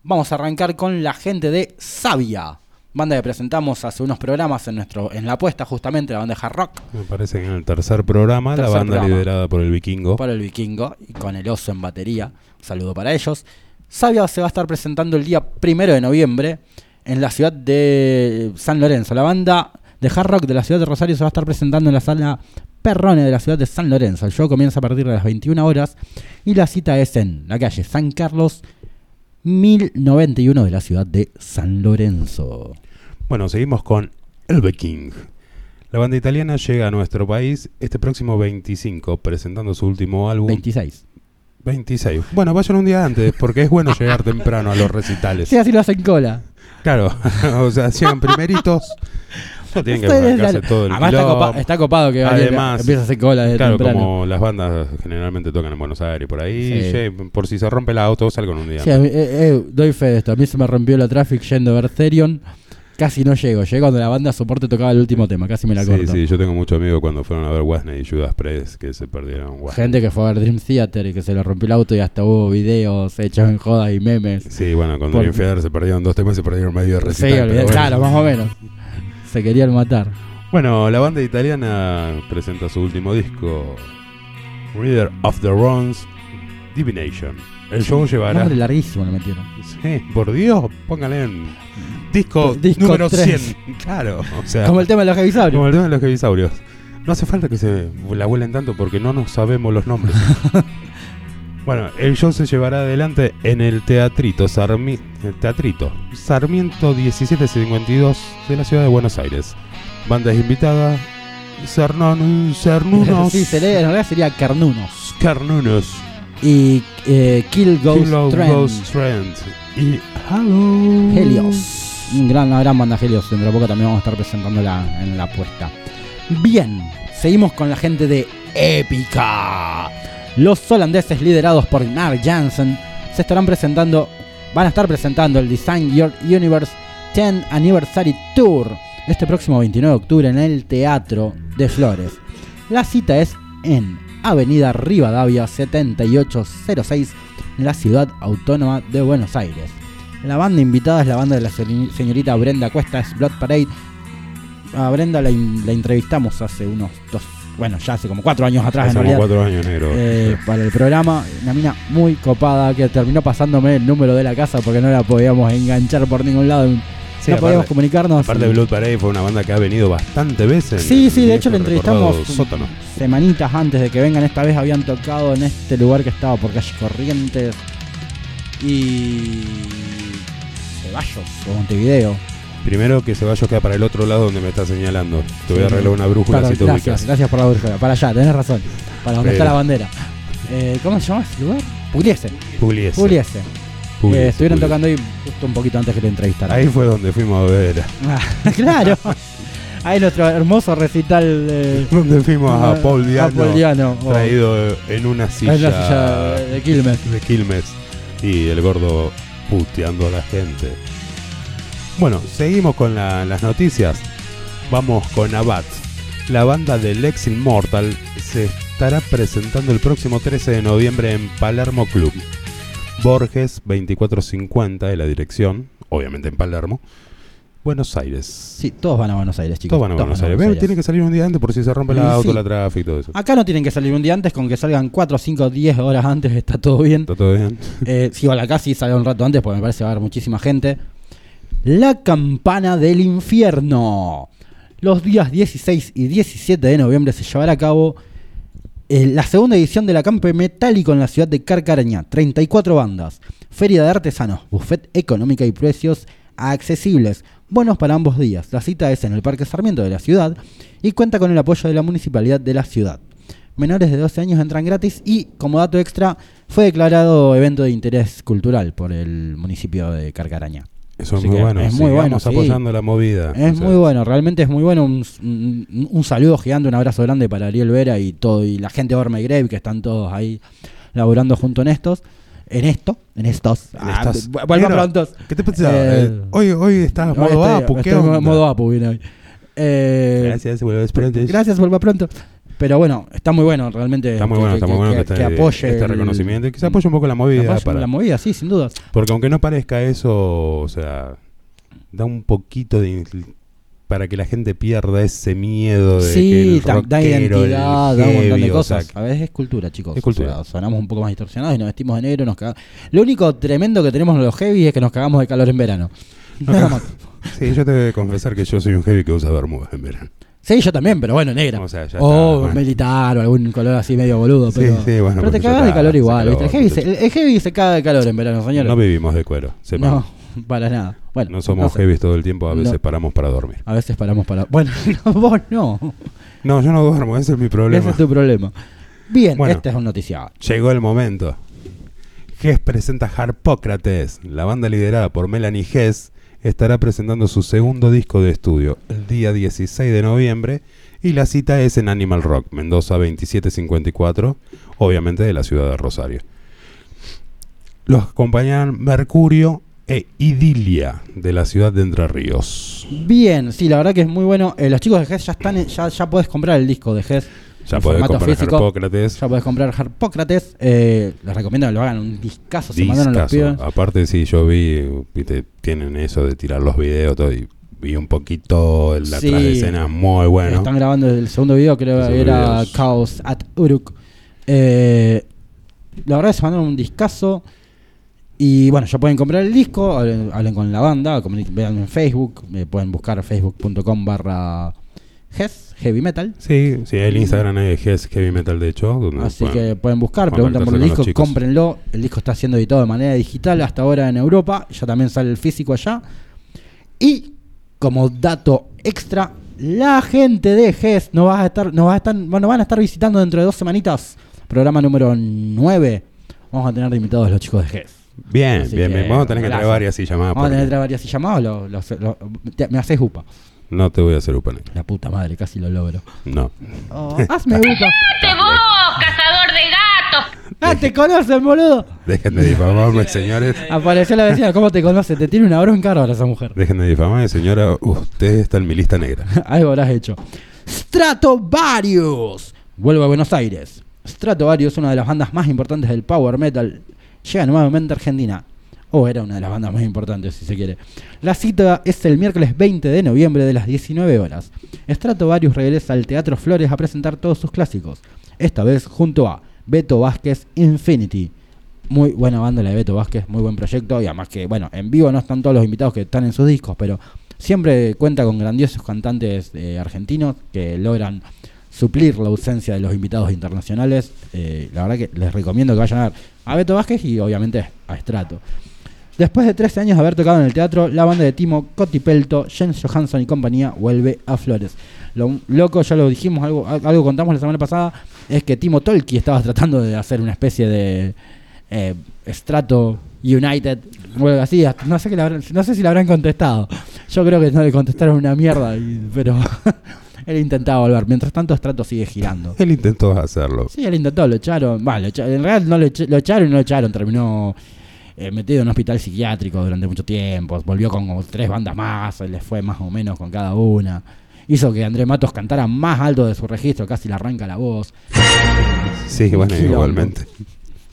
Vamos a arrancar con la gente de Sabia, banda que presentamos hace unos programas en nuestro en la apuesta justamente, la banda de hard rock, Me parece que en el tercer programa, la banda programa. liderada por el vikingo. para el vikingo y con el oso en batería. Un saludo para ellos. Sabia se va a estar presentando el día primero de noviembre en la ciudad de San Lorenzo. La banda de hard rock de la ciudad de Rosario se va a estar presentando en la sala Perrone de la ciudad de San Lorenzo. El show comienza a partir de las 21 horas y la cita es en la calle San Carlos 1091 de la ciudad de San Lorenzo. Bueno, seguimos con El Viking. La banda italiana llega a nuestro país este próximo 25, presentando su último álbum. 26. 26. Bueno, vayan un día antes, porque es bueno llegar temprano a los recitales. Sí, así lo hacen cola. Claro, o sea, llegan primeritos. No tienen que Ustedes, claro. todo el Además está, copa- está copado que Además, empieza a hacer cola desde claro, temprano. como las bandas generalmente tocan en Buenos Aires por ahí, Sí. por si se rompe el auto, salgan un día. Sí, eh, eh, doy fe de esto. A mí se me rompió la traffic yendo a ver Therion. Casi no llego. Llego cuando la banda soporte tocaba el último tema. Casi me la Sí, corto. sí, yo tengo muchos amigos cuando fueron a ver Wasney y Judas Priest que se perdieron. Wasney. Gente que fue a ver Dream Theater y que se le rompió el auto y hasta hubo videos hechos en jodas y memes. Sí, bueno, con Por- Dream Theater se perdieron dos temas y se perdieron medio de Sí, recital. pero bueno. claro, más o menos. Se querían matar. Bueno, la banda italiana presenta su último disco, Reader of the Runs, Divination. El show llevará... Nombre larguísimo le metieron. Sí, por Dios, póngale en disco, Disco número tres. 100. Claro, o sea, Como el tema de los heavisaurios. como el tema de los heavisaurios. No hace falta que se la vuelen tanto porque no nos sabemos los nombres. bueno, el show se llevará adelante en el Teatrito, Sarmi- el Teatrito Sarmiento 1752 de la ciudad de Buenos Aires. Bandas invitadas, Cernunos, sí, en realidad sería Carnunos. Carnunos, Y eh, Kill Ghost Kilo Trend. Ghost Trend y Hello Helios. Un gran, una gran banda Helios. Dentro de poco también vamos a estar presentándola en la apuesta. Bien, seguimos con la gente de Épica. Los holandeses liderados por Mark Jansen se estarán presentando, van a estar presentando el Design Your Universe 10 Anniversary Tour este próximo 29 de octubre en el Teatro de Flores. La cita es en Avenida Rivadavia 7806 en la ciudad autónoma de Buenos Aires. La banda invitada es la banda de la se- señorita Brenda Cuesta, es Blood Parade. A Brenda la entrevistamos hace unos dos, bueno, ya hace como cuatro años atrás Hace en como cuatro años, negro. eh, para el programa, una mina muy copada que terminó pasándome el número de la casa porque no la podíamos enganchar por ningún lado. Sí, no podíamos comunicarnos. Aparte de Blood Parade fue una banda que ha venido bastante veces. Sí, en sí, de hecho la viejo entrevistamos Sótano. semanitas antes de que vengan. Esta vez habían tocado en este lugar que estaba por calle Corrientes y Ceballos o Montevideo. Primero que Ceballos queda para el otro lado donde me está señalando. Te voy a arreglar una brújula si te gracias, ubicas. gracias por la brújula. Para allá, tenés razón. Para donde Pero- está la bandera. Eh, ¿Cómo se llama ese lugar? Pugliese. Pugliese. Pugliese. Pugliese, Eh, estuvieron Pugliese. tocando ahí justo un poquito antes que te entrevistaran. Ahí fue donde fuimos a ver. Ah, claro. Ahí nuestro hermoso recital de, Donde fuimos a Ah, Paul Diano. a Paul Diano, o- Traído en una silla, en la silla de Quilmes. de Quilmes. Y el gordo puteando a la gente. Bueno, seguimos con la- las noticias. Vamos con Abat. La banda de Lex Immortal se estará presentando el próximo 13 de noviembre en Palermo Club. Borges 2450 de la dirección, obviamente en Palermo. Buenos Aires. Sí, todos van a Buenos Aires, chicos. Todos van a Buenos Aires. Ve, Tiene que salir un día antes por si se rompe Y auto, la tráfico y todo eso. Acá no tienen que salir un día antes, con que salgan 4, 5, 10 horas antes está todo bien. ¿Está todo bien? Eh, si igual acá sí salga un rato antes, porque me parece que va a haber muchísima gente. La campana del infierno. Los días 16 y 17 de noviembre se llevará a cabo eh, la segunda edición del acampe metálico en la ciudad de Carcarañá. 34 bandas, feria de artesanos, buffet económica y precios accesibles. Bonos para ambos días. La cita es en el Parque Sarmiento de la ciudad y cuenta con el apoyo de la municipalidad de la ciudad. Menores de 12 años entran gratis y, como dato extra, fue declarado evento de interés cultural por el municipio de Carcaraña. Eso es muy bueno. Es muy bueno. sí. apoyando la movida. Es O sea, muy bueno, realmente es muy bueno. Un, un- un saludo gigante, un abrazo grande para Ariel Vera y todo y la gente de Orma y Grave que están todos ahí laburando junto en estos. En esto, en estos. Ah, vu- vuelva Negro, pronto. ¿Qué te pasa? Eh, Eh, hoy, hoy estás Hoy modo estoy- Apu, ¿qué estoy en onda? modo Apu, vine hoy. Eh, Gracias, pronto. Gracias, vuelva pronto. Pero bueno, está muy bueno, realmente. Está muy que- bueno, que, está muy bueno que, que- que apoye este reconocimiento y que se apoye un poco la que movida. para- la movida, sí, sin dudas. Porque aunque no parezca eso, o sea, da un poquito de... para que la gente pierda ese miedo de que Sí, el da, da rockero, el identidad, da un montón de o sea, cosas. a veces es cultura, chicos. Es cultura. O sea, sonamos un poco más distorsionados y nos vestimos de negro. Nos caga- Lo único tremendo que tenemos los heavy es que nos cagamos de calor en verano. Nada más. Sí, yo te voy a confesar que yo soy un heavy que usa bermudas en verano. Sí, yo también, pero bueno, negra. O sea, ya o está, bueno. militar o algún color así medio boludo. Pero, sí, bueno, pero te cagas de calor igual. El, heavy se, el- el heavy se caga de calor en verano, señores. No vivimos de cuero, sepan. No, para nada. Bueno, No somos sé. heavy todo el tiempo, a veces No. paramos para dormir. A veces paramos para. Bueno, no, vos no. No, yo no duermo, ese es mi problema. Ese es tu problema. Bien, Bueno. este es un noticiado. Llegó el momento. Hess presenta Harpócrates. La banda liderada por Melanie Hess estará presentando su segundo disco de estudio el día 16 de noviembre y la cita es en Animal Rock, Mendoza 2754, obviamente de la ciudad de Rosario. Los acompañan Mercurio e Idilia de la ciudad de Entre Ríos. Bien, sí, la verdad que es muy bueno. Eh, los chicos de GES ya están, ya, ya puedes comprar el disco de GES. Ya podés comprar físico. Harpócrates. Ya puedes comprar Harpócrates. Eh, les recomiendo que lo hagan un discazo. Se mandaron los pibes. Aparte, sí, yo vi, viste, tienen eso de tirar los videos todo y vi un poquito el Sí. atrás de escena muy bueno. Están grabando el segundo video, creo que era video es- Chaos at Uruk. Eh, la verdad se mandaron un discazo. Y bueno, ya pueden comprar el disco, hablen, hablen con la banda, vean en Facebook, eh, pueden buscar facebook.com barra GES, Heavy Metal. Sí, sí, el Instagram es Hess Heavy Metal, de hecho. Así pueden- que pueden buscar, preguntan por el disco, cómprenlo. El disco está siendo editado de manera digital hasta ahora en Europa. Ya también sale el físico allá. Y como dato extra, la gente de GES nos va a estar, nos va a estar, bueno, van a estar visitando dentro de dos semanitas. Programa número 9. Vamos a tener de invitados los chicos de GES. Bien, Así bien, que, bien. Vamos a tener que traer varias y llamadas. Vamos a tener que traer varias y llamados. lo- lo- lo- te- me haces upa. No te voy a hacer upa negra. La puta madre, casi lo logro. No. Oh, hazme upa. ¡Te vos, cazador de gatos! ¡Ah, te conocen, boludo! Dejen de difamarme, señores. Apareció la vecina, ¿cómo te conoce? Te tiene una bronca ahora esa mujer. Dejen de difamarme, señora. Usted está en mi lista negra. Algo habrás hecho. Stratovarius. Vuelvo a Buenos Aires. Stratovarius, una de las bandas más importantes del power metal, llega nuevamente a Argentina. O era una de las bandas más importantes, si se quiere. La cita es el miércoles 20 de noviembre de las 19 horas. Stratovarius regresa al Teatro Flores a presentar todos sus clásicos. Esta vez junto a Beto Vázquez Infinity. Muy buena banda la de Beto Vázquez, muy buen proyecto. Y además que, bueno, en vivo no están todos los invitados que están en sus discos, pero siempre cuenta con grandiosos cantantes eh, argentinos que logran suplir la ausencia de los invitados internacionales. Eh, la verdad que les recomiendo que vayan a ver a Beto Vázquez y obviamente a Strato. Después de 13 años de haber tocado en el teatro, la banda de Timo Cotipelto, Jens Johansson y compañía vuelve a Flores. Lo loco, ya lo dijimos, algo, algo contamos la semana pasada, es que Timo Tolki estaba tratando de hacer una especie de eh, Strato United, o algo así. No sé, que habrán- no sé si le habrán contestado. Yo creo que no le contestaron una mierda, y- pero él intentaba volver. Mientras tanto, Strato sigue girando. Él intentó hacerlo. Sí, él intentó, lo echaron. Lo echa- en realidad no lo echaron y no lo echaron. Terminó eh, metido en un hospital psiquiátrico durante mucho tiempo, volvió con como tres bandas más, les fue más o menos con cada una. Hizo que Andrés Matos cantara más alto de su registro, casi le arranca la voz. Sí, Un bueno, quilombo. igualmente.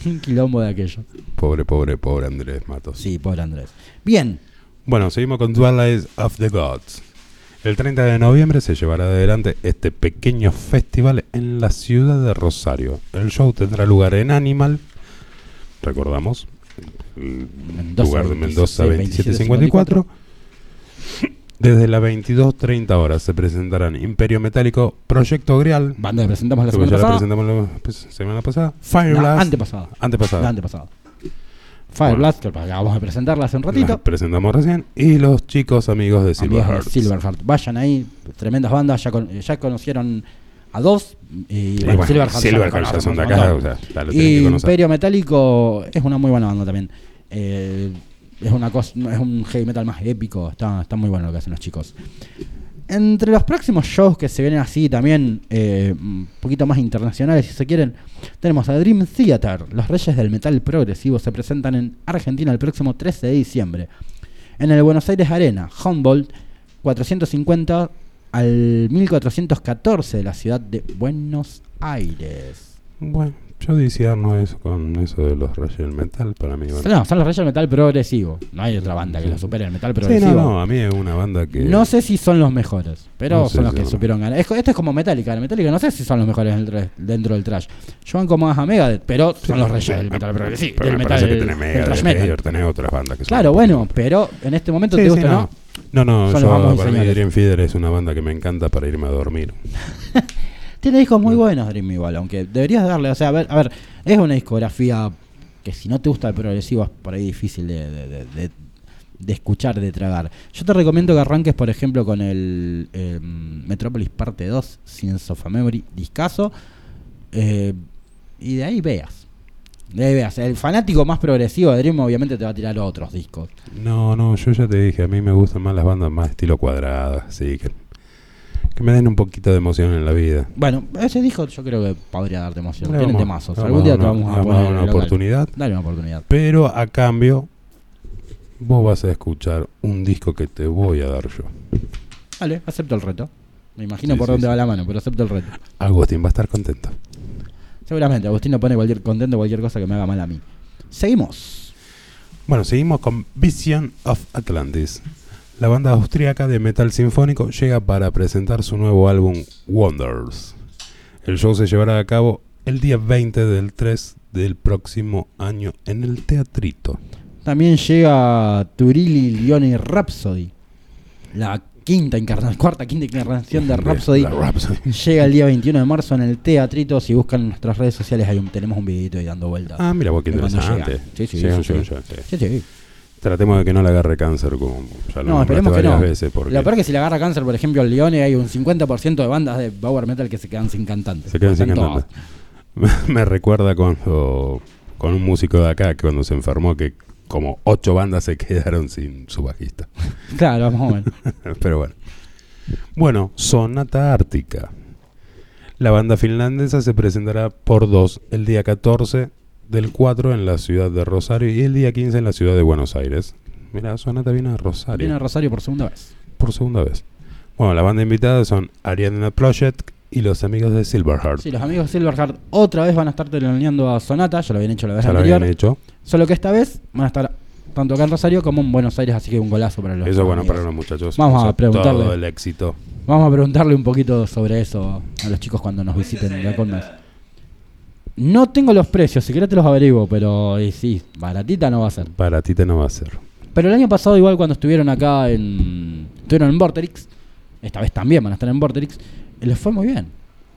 Un quilombo de aquello. Pobre, pobre, pobre Andrés Matos. Sí, pobre Andrés. Bien, Bueno, seguimos con Twilight of the Gods. El 30 de noviembre se llevará adelante este pequeño festival en la ciudad de Rosario. El show tendrá lugar en Animal, recordamos, el Mendoza, lugar de Mendoza 26, 2754. Desde las 22.30 horas se presentarán Imperio Metálico, Proyecto Grial, banda que presentamos la semana ya la pasada. presentamos la pues, semana pasada, Fire No, Blast, antepasada. antepasada. Antepasada. Fire Blast, que acabamos de presentarla hace un ratito. presentamos recién, y los chicos amigos de Silverheart. Silverheart. Vayan ahí, tremendas bandas. Ya, con- ya conocieron a dos. Y, bueno, bueno, Silverheart Silverheart ya son de acá, o sea. Imperio Metálico es una muy buena banda también. Eh, es una cosa, es un heavy metal más épico. Está, está muy bueno lo que hacen los chicos. Entre los próximos shows que se vienen así también, eh, un poquito más internacionales si se quieren, tenemos a Dream Theater. Los Reyes del Metal Progresivo se presentan en Argentina el próximo 13 de diciembre. En el Buenos Aires Arena, Humboldt, 450 al 1414 de la ciudad de Buenos Aires. Bueno, yo disierno eso con eso de los rayos del metal para mí. bueno. No, son los Reyes del Metal Progresivo. No hay otra banda que lo supere el metal Sí, progresivo. no, no, a mí es una banda que... No sé si son los mejores, pero No sé son los si que supieron ganar. Es- Esto es como Metallica. El Metallica no sé si son los mejores dentro del trash. Yo van como a Megadeth, pero son los reyes del metal progresivo. Pero del me metal, que tenés del Mega, thrash de metal. Tenés otras bandas que son... Claro, bueno, pero en este momento Sí, te sí, gusta, no. ¿no? No, yo, para mí. Dream Theater es una banda que me encanta para irme a dormir. Tiene discos muy buenos Dream igual, aunque deberías darle, o sea, a ver, a ver, es una discografía que si no te gusta el progresivo es por ahí difícil de, de- de- escuchar, de tragar. Yo te recomiendo que arranques, por ejemplo, con el eh, Metropolis Parte 2, Sins of a Memory, discaso, eh, y de ahí veas. De ahí veas. El fanático más progresivo de Dream obviamente te va a tirar otros discos. No, no, yo ya te dije, a mí me gustan más las bandas más estilo cuadradas, así que... Que me den un poquito de emoción en la vida. Bueno, ese disco yo creo que podría darte emoción. Tienen temazos. Algún día te vamos a- a poner una local. oportunidad. Dale una oportunidad. Pero a cambio, vos vas a escuchar un disco que te voy a dar yo. Vale, acepto el reto. Me imagino Sí, por sí, dónde sí. va la mano, pero acepto el reto. Agustín va a estar contento. Seguramente, Agustín no pone cualquier contento cualquier cosa que me haga mal a mí. Seguimos. Bueno, seguimos con Vision of Atlantis. La banda austríaca de metal sinfónico llega para presentar su nuevo álbum Wonders. El show se llevará a cabo el día 20 del 3 del próximo año en el Teatrito. También llega Turilli Lioni Rhapsody. La quinta encarnación, cuarta, quinta encarnación de Rhapsody. Llega el día 21 de marzo en el Teatrito. Si buscan en nuestras redes sociales, hay un, tenemos un videito ahí dando vueltas. Ah, mira vos qué interesante. Sí, sí, sí, sí. sí. Tratemos de que no le agarre cáncer, como ya lo No, esperemos que varias no. veces. Porque Lo peor es que si le agarra cáncer, por ejemplo, al Leone, hay un 50% de bandas de power metal que se quedan sin cantantes. se quedan sin Están todas. cantante. Me recuerda cuando con un músico de acá que cuando se enfermó que como ocho bandas se quedaron sin su bajista. Claro, más o menos. Pero bueno. Bueno, Sonata Ártica. La banda finlandesa se presentará por dos el día 14 del 4 en la ciudad de Rosario y el día 15 en la ciudad de Buenos Aires. Mira, Sonata viene a Rosario Viene a Rosario por segunda vez. por segunda vez. Bueno, la banda invitada son Ariadna Project y los amigos de Silverheart. Sí, los amigos de Silverheart otra vez van a estar teloneando a Sonata, ya lo habían hecho la vez ya lo habían hecho. Solo que esta vez van a estar tanto acá en Rosario como en Buenos Aires, así que un golazo para los Eso es bueno amigos. para los muchachos. Vamos a preguntarle. Todo el éxito. Vamos a preguntarle un poquito sobre eso a los chicos cuando nos visiten de acá un mes. No tengo los precios, si querés te los averiguo, pero y sí, baratita no va a ser. Para ti te no va a ser. Pero el año pasado igual cuando estuvieron acá en... Estuvieron en Vorterix, esta vez también van a estar en Vorterix, les fue muy bien.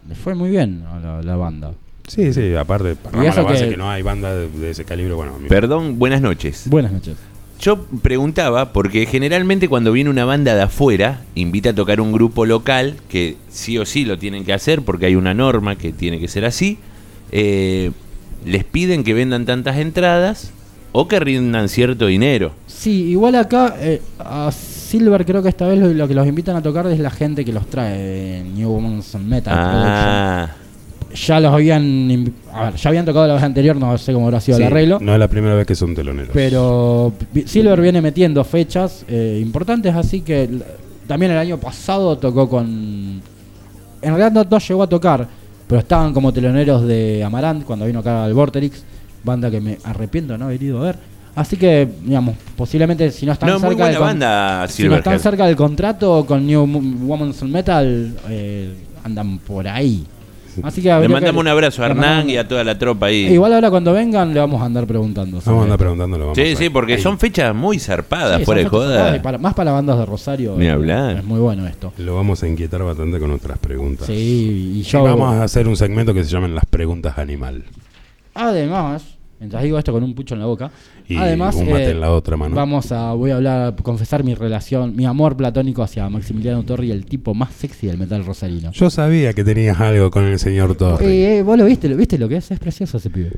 Les fue muy bien a la, la banda. Sí, sí, aparte, eso la base que- que... no hay banda de, de ese calibre. Bueno, Perdón, buenas noches. Buenas noches. Yo preguntaba, porque generalmente cuando viene una banda de afuera, invita a tocar un grupo local, que sí o sí lo tienen que hacer, porque hay una norma que tiene que ser así, eh, les piden que vendan tantas entradas o que rindan cierto dinero. Sí, igual acá eh, a Silver creo que esta vez lo, lo que los invitan a tocar es la gente que los trae, New Women's Metal Ah, ya los habían. inv- A ver, ya habían tocado la vez anterior, no sé cómo habrá sido Sí, el arreglo. No es la primera vez que son teloneros. Pero Silver viene metiendo fechas eh, importantes, así que también el año pasado tocó con. En realidad no, no llegó a tocar, pero estaban como teloneros de Amarant cuando vino acá al Vorterix, banda que me arrepiento no haber ido a ver. Así que, digamos, posiblemente si no están No, cerca del banda, si no están cerca del contrato con New Woman's Metal, eh, andan por ahí. Así que Le que- mandamos un abrazo a Hernán y a toda la tropa ahí. Igual ahora cuando vengan le vamos a andar preguntando. Vamos a andar preguntándolo. Vamos Sí, a- sí, porque ahí. son fechas muy zarpadas, Sí, fuera de y joda. para- más para bandas de Rosario. Ni eh, hablar. Es muy bueno esto. Lo vamos a inquietar bastante con nuestras preguntas. Sí, y Y yo. vamos a hacer un segmento que se llaman las preguntas animal. Además, mientras digo esto con un pucho en la boca. Y además, un mate eh, en la otra mano. Vamos a. Voy a hablar, confesar mi relación, mi amor platónico hacia Maximiliano Torri, el tipo más sexy del metal rosarino. Yo sabía que tenías algo con el señor Torri. Eh, eh, vos lo viste, lo viste lo que es, es precioso ese pibe.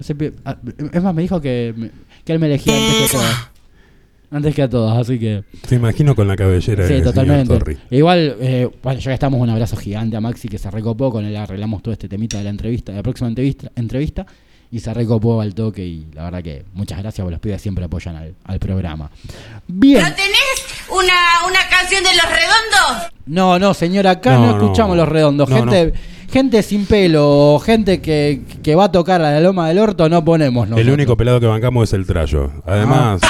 Ese pibe- ah, es más, me dijo que, me- que él me elegía antes que a todas. Antes que a todas, así que. Te imagino con la cabellera Sí, del totalmente. señor Torri. Igual, eh, bueno, ya que estamos, un abrazo gigante a Maxi que se recopó, con él arreglamos todo este temita de la entrevista, de la próxima entrevista, entrevista y se recopó al toque y la verdad que muchas gracias porque los pibes siempre apoyan al, al programa. Bien. ¿No tenés una, una canción de los redondos? No, no, señora, acá no, No, no. escuchamos los redondos. No, gente, gente sin pelo o gente que, que va a tocar a la loma del orto no ponemos nosotros. El único pelado que bancamos es el Trayo. Además,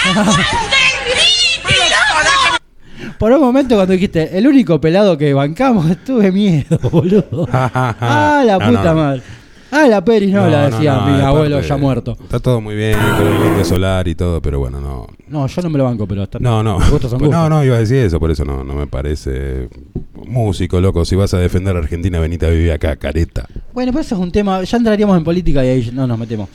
Por un momento cuando dijiste, el único pelado que bancamos, tuve miedo, boludo. ah, la No, puta no. madre. Ah, la Peri no, la decía mi abuelo ya muerto. Está todo muy bien con el indio solar y todo, pero bueno, no. No, yo no me lo banco, pero está No, no. Gustos son Pues gustos. no, no, iba a decir eso, por eso no, no me parece músico, loco. Si vas a defender a Argentina, venite a vivir acá, careta. Bueno, pero eso es un tema, ya entraríamos en política y ahí no nos metemos.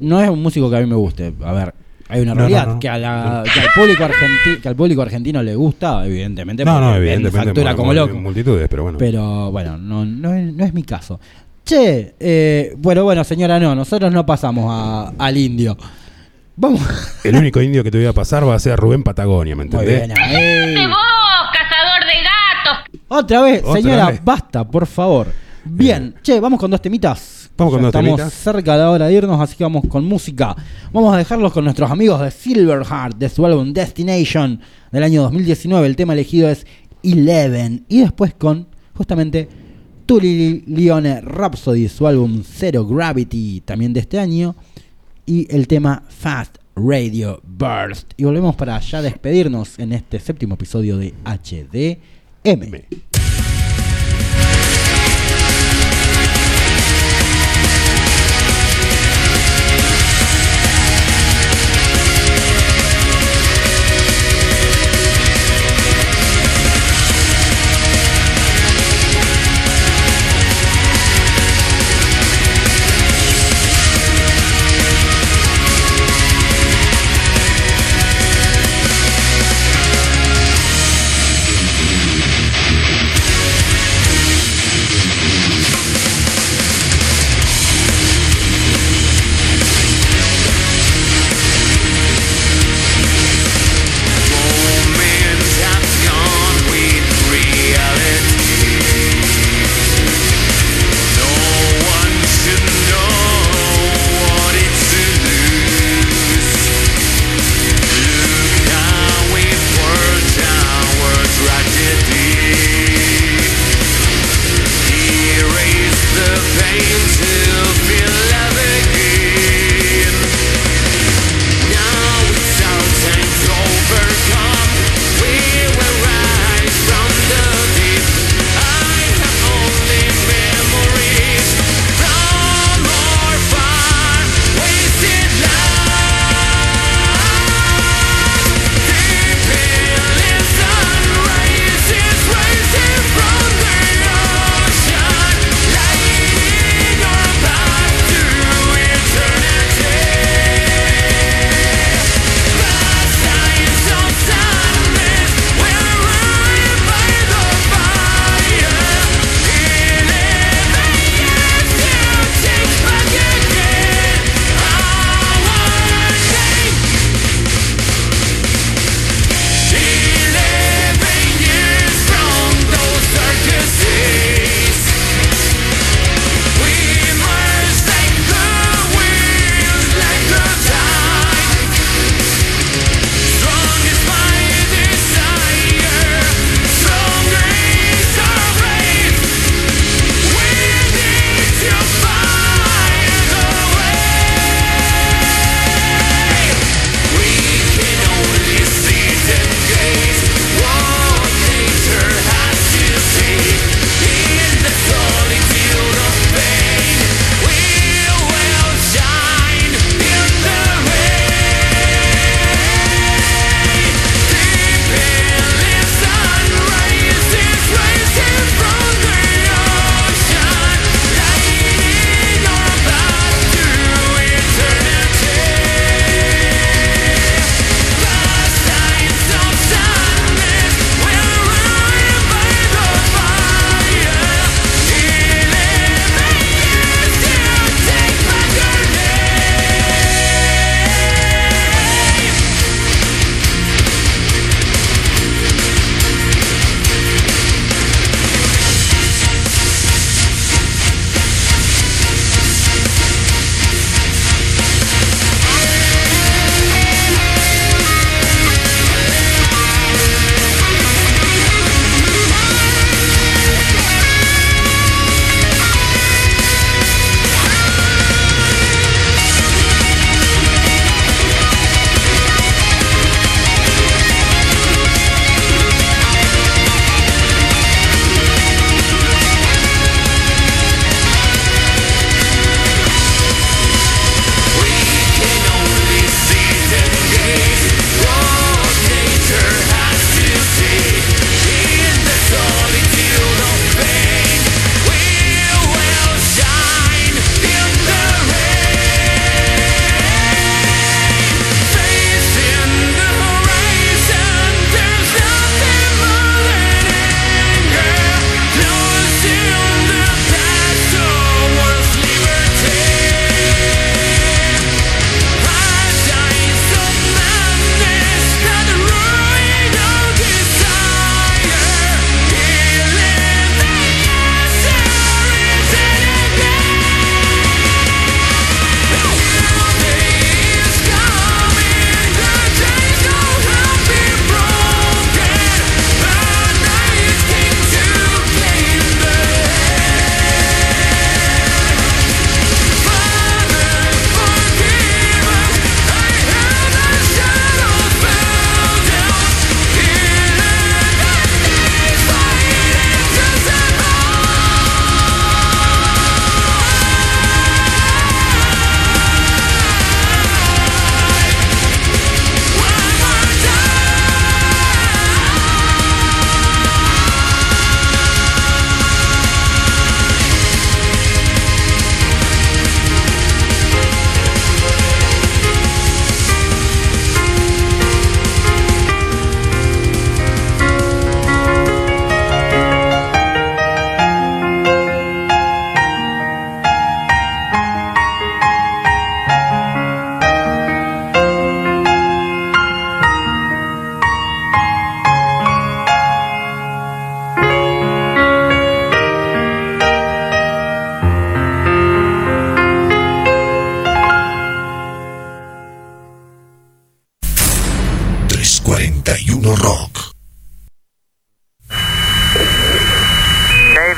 No es un músico que a mí me guste. A ver, hay una No, realidad no, no. Que, a la- que al público argenti- que al público argentino le gusta, evidentemente. No, no, evidentemente. Factura como loco. Multitudes, pero bueno. Pero bueno, no, no, es, no es mi caso. Che, eh, bueno, bueno, señora, no, nosotros no pasamos a- al indio. Vamos. El único indio que te voy a pasar va a ser Rubén Patagonia, ¿me Muy entendés? bien, ahí. ¡De vos, cazador de gatos! Otra vez, Otra señora, vez. basta, por favor. Bien, che, vamos con dos temitas. Vamos con Ya dos estamos temitas. cerca de la hora de irnos, así que vamos con música. Vamos a dejarlos con nuestros amigos de Silverheart, de su álbum Destination del año 2019. El tema elegido es Eleven. Y después con, justamente, Tully Leone Rhapsody, su álbum Zero Gravity, también de este año. Y el tema Fast Radio Burst. Y volvemos para ya despedirnos en este séptimo episodio de HDM.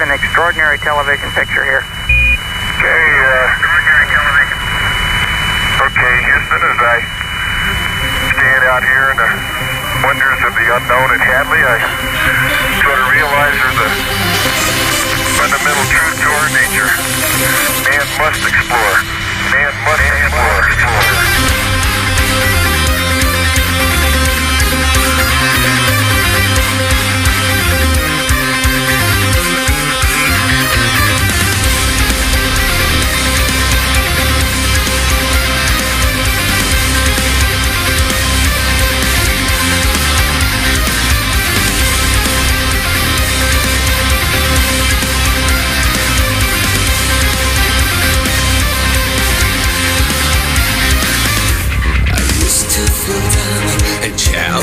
Extraordinary television picture here. Okay, uh, okay, Houston, as I stand out here in the wonders of the unknown at Hadley, I sort of realize there's a fundamental truth to our nature. Man must explore. Man must explore.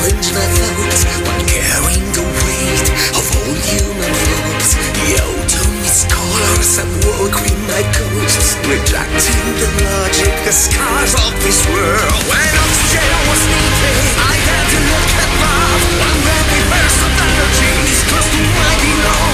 Challenge my thoughts while carrying the weight of all human faults. The ultimate scholars at work with my ghosts, rejecting the logic, the scars of this world. When oxygen was needed, I had to look above. One rapid burst of energy is close to my below.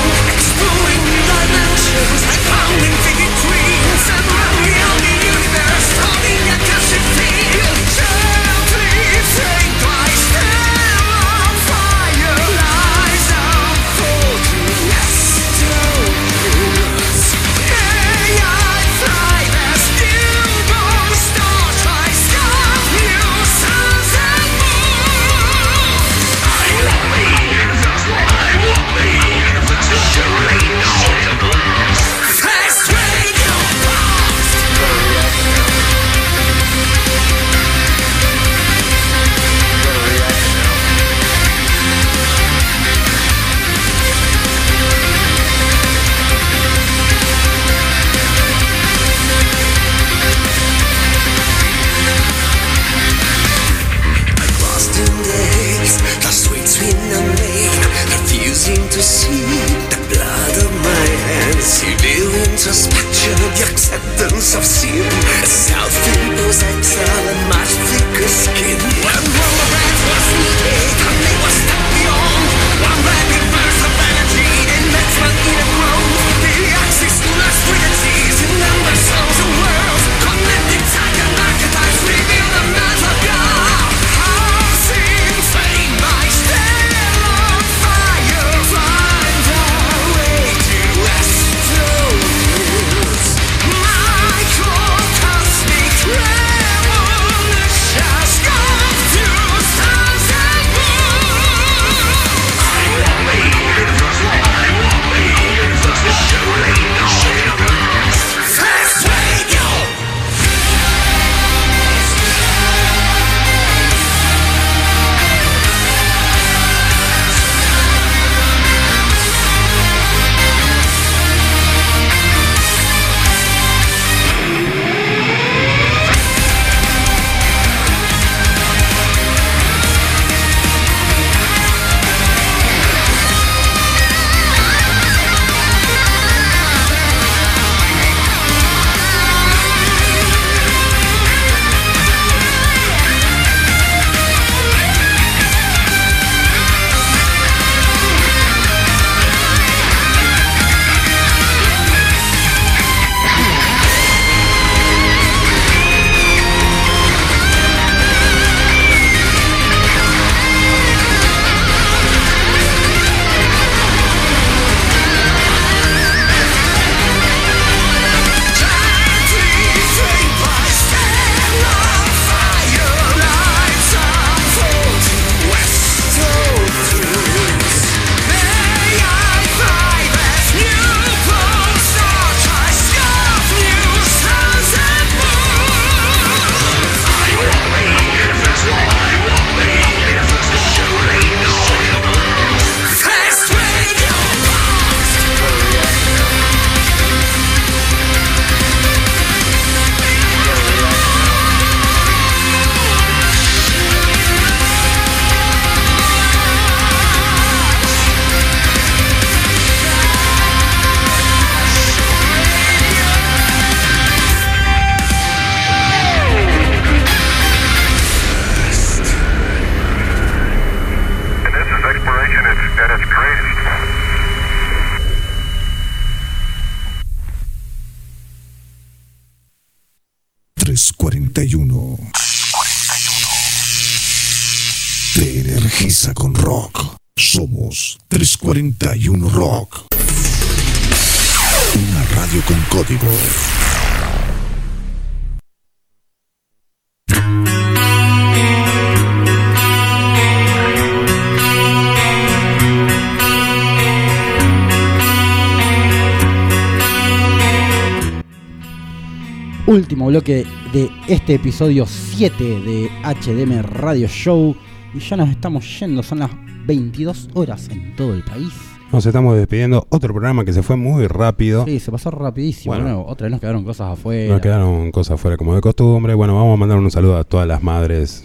Último bloque de este episodio 7 de HDM Radio Show. Y ya nos estamos yendo, son las 22 horas en todo el país. Nos estamos despidiendo. Otro programa que se fue muy rápido. Sí, se pasó rapidísimo. Bueno. Bueno, otra vez nos quedaron cosas afuera. Nos quedaron cosas fuera como de costumbre. Bueno, vamos a mandar un saludo a todas las madres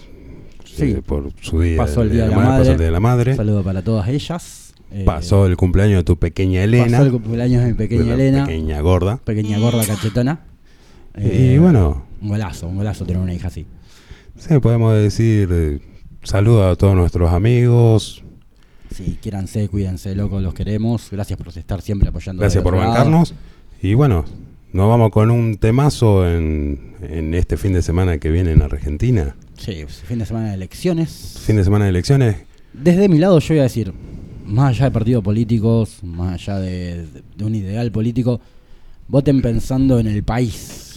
Sí. eh, por su día. Pasó el día de la Pasó madre. el día de la madre. Saludo para todas ellas. Eh, Pasó el cumpleaños de tu pequeña Elena. pasó el cumpleaños de mi pequeña Elena. Pequeña gorda. Pequeña gorda cachetona. Y bueno. Un golazo, un golazo tener una hija así. Sí, podemos decir eh, saludo a todos nuestros amigos. Sí, quiéranse, cuídense, locos, los queremos. Gracias por estar siempre apoyando. Gracias por bancarnos. Y bueno, nos vamos con un temazo en, en este fin de semana que viene en Argentina. Sí, fin de semana de elecciones. Fin de semana de elecciones. Desde mi lado yo voy a decir, más allá de partidos políticos, más allá de, de un ideal político, voten pensando en el país.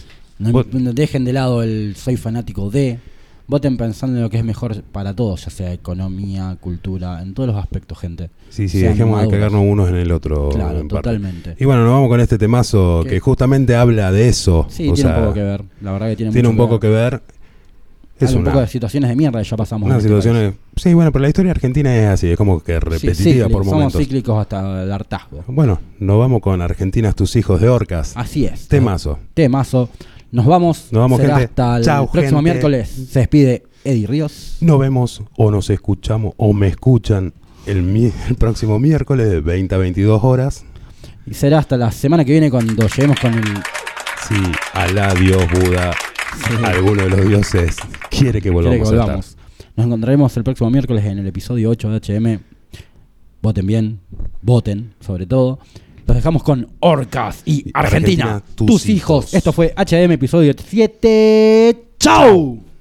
No, Vot- no dejen de lado el soy fanático de. Voten pensando en lo que es mejor para todos, ya sea economía, cultura, en todos los aspectos, gente. Sí, sí, Sean dejemos de maduros. cagarnos unos en el otro. Claro, en parte. totalmente. Y bueno, nos vamos con este temazo ¿Qué? que justamente habla de eso. Sí, O tiene sea, un poco que ver. La verdad que tiene, tiene mucho un poco que ver. Es Habla un una, poco de situaciones de mierda que ya pasamos. una en este situación. país. Sí, bueno, pero la historia argentina es así, es como que Sí, repetitiva por somos momentos. cíclicos hasta el hartazgo. Bueno, nos vamos con Argentinas, tus hijos de orcas. Así es. Temazo. Temazo. Nos vamos. Nos vamos, Será gente. hasta el Chau, próximo gente. miércoles. Se despide Eddie Ríos. Nos vemos o nos escuchamos o me escuchan el, mi- el próximo miércoles de 20 a 22 horas. Y será hasta la semana que viene cuando lleguemos con el. Si Alá, Dios, Buda, alguno de los dioses quiere que quiere que volvamos, a volvamos. estar. Nos encontraremos el próximo miércoles en el episodio 8 de HM. Voten bien, voten, sobre todo. Los dejamos con Orcas y Argentina, Argentina, tus tus, hijos. Esto fue HM episodio 7. ¡Chau!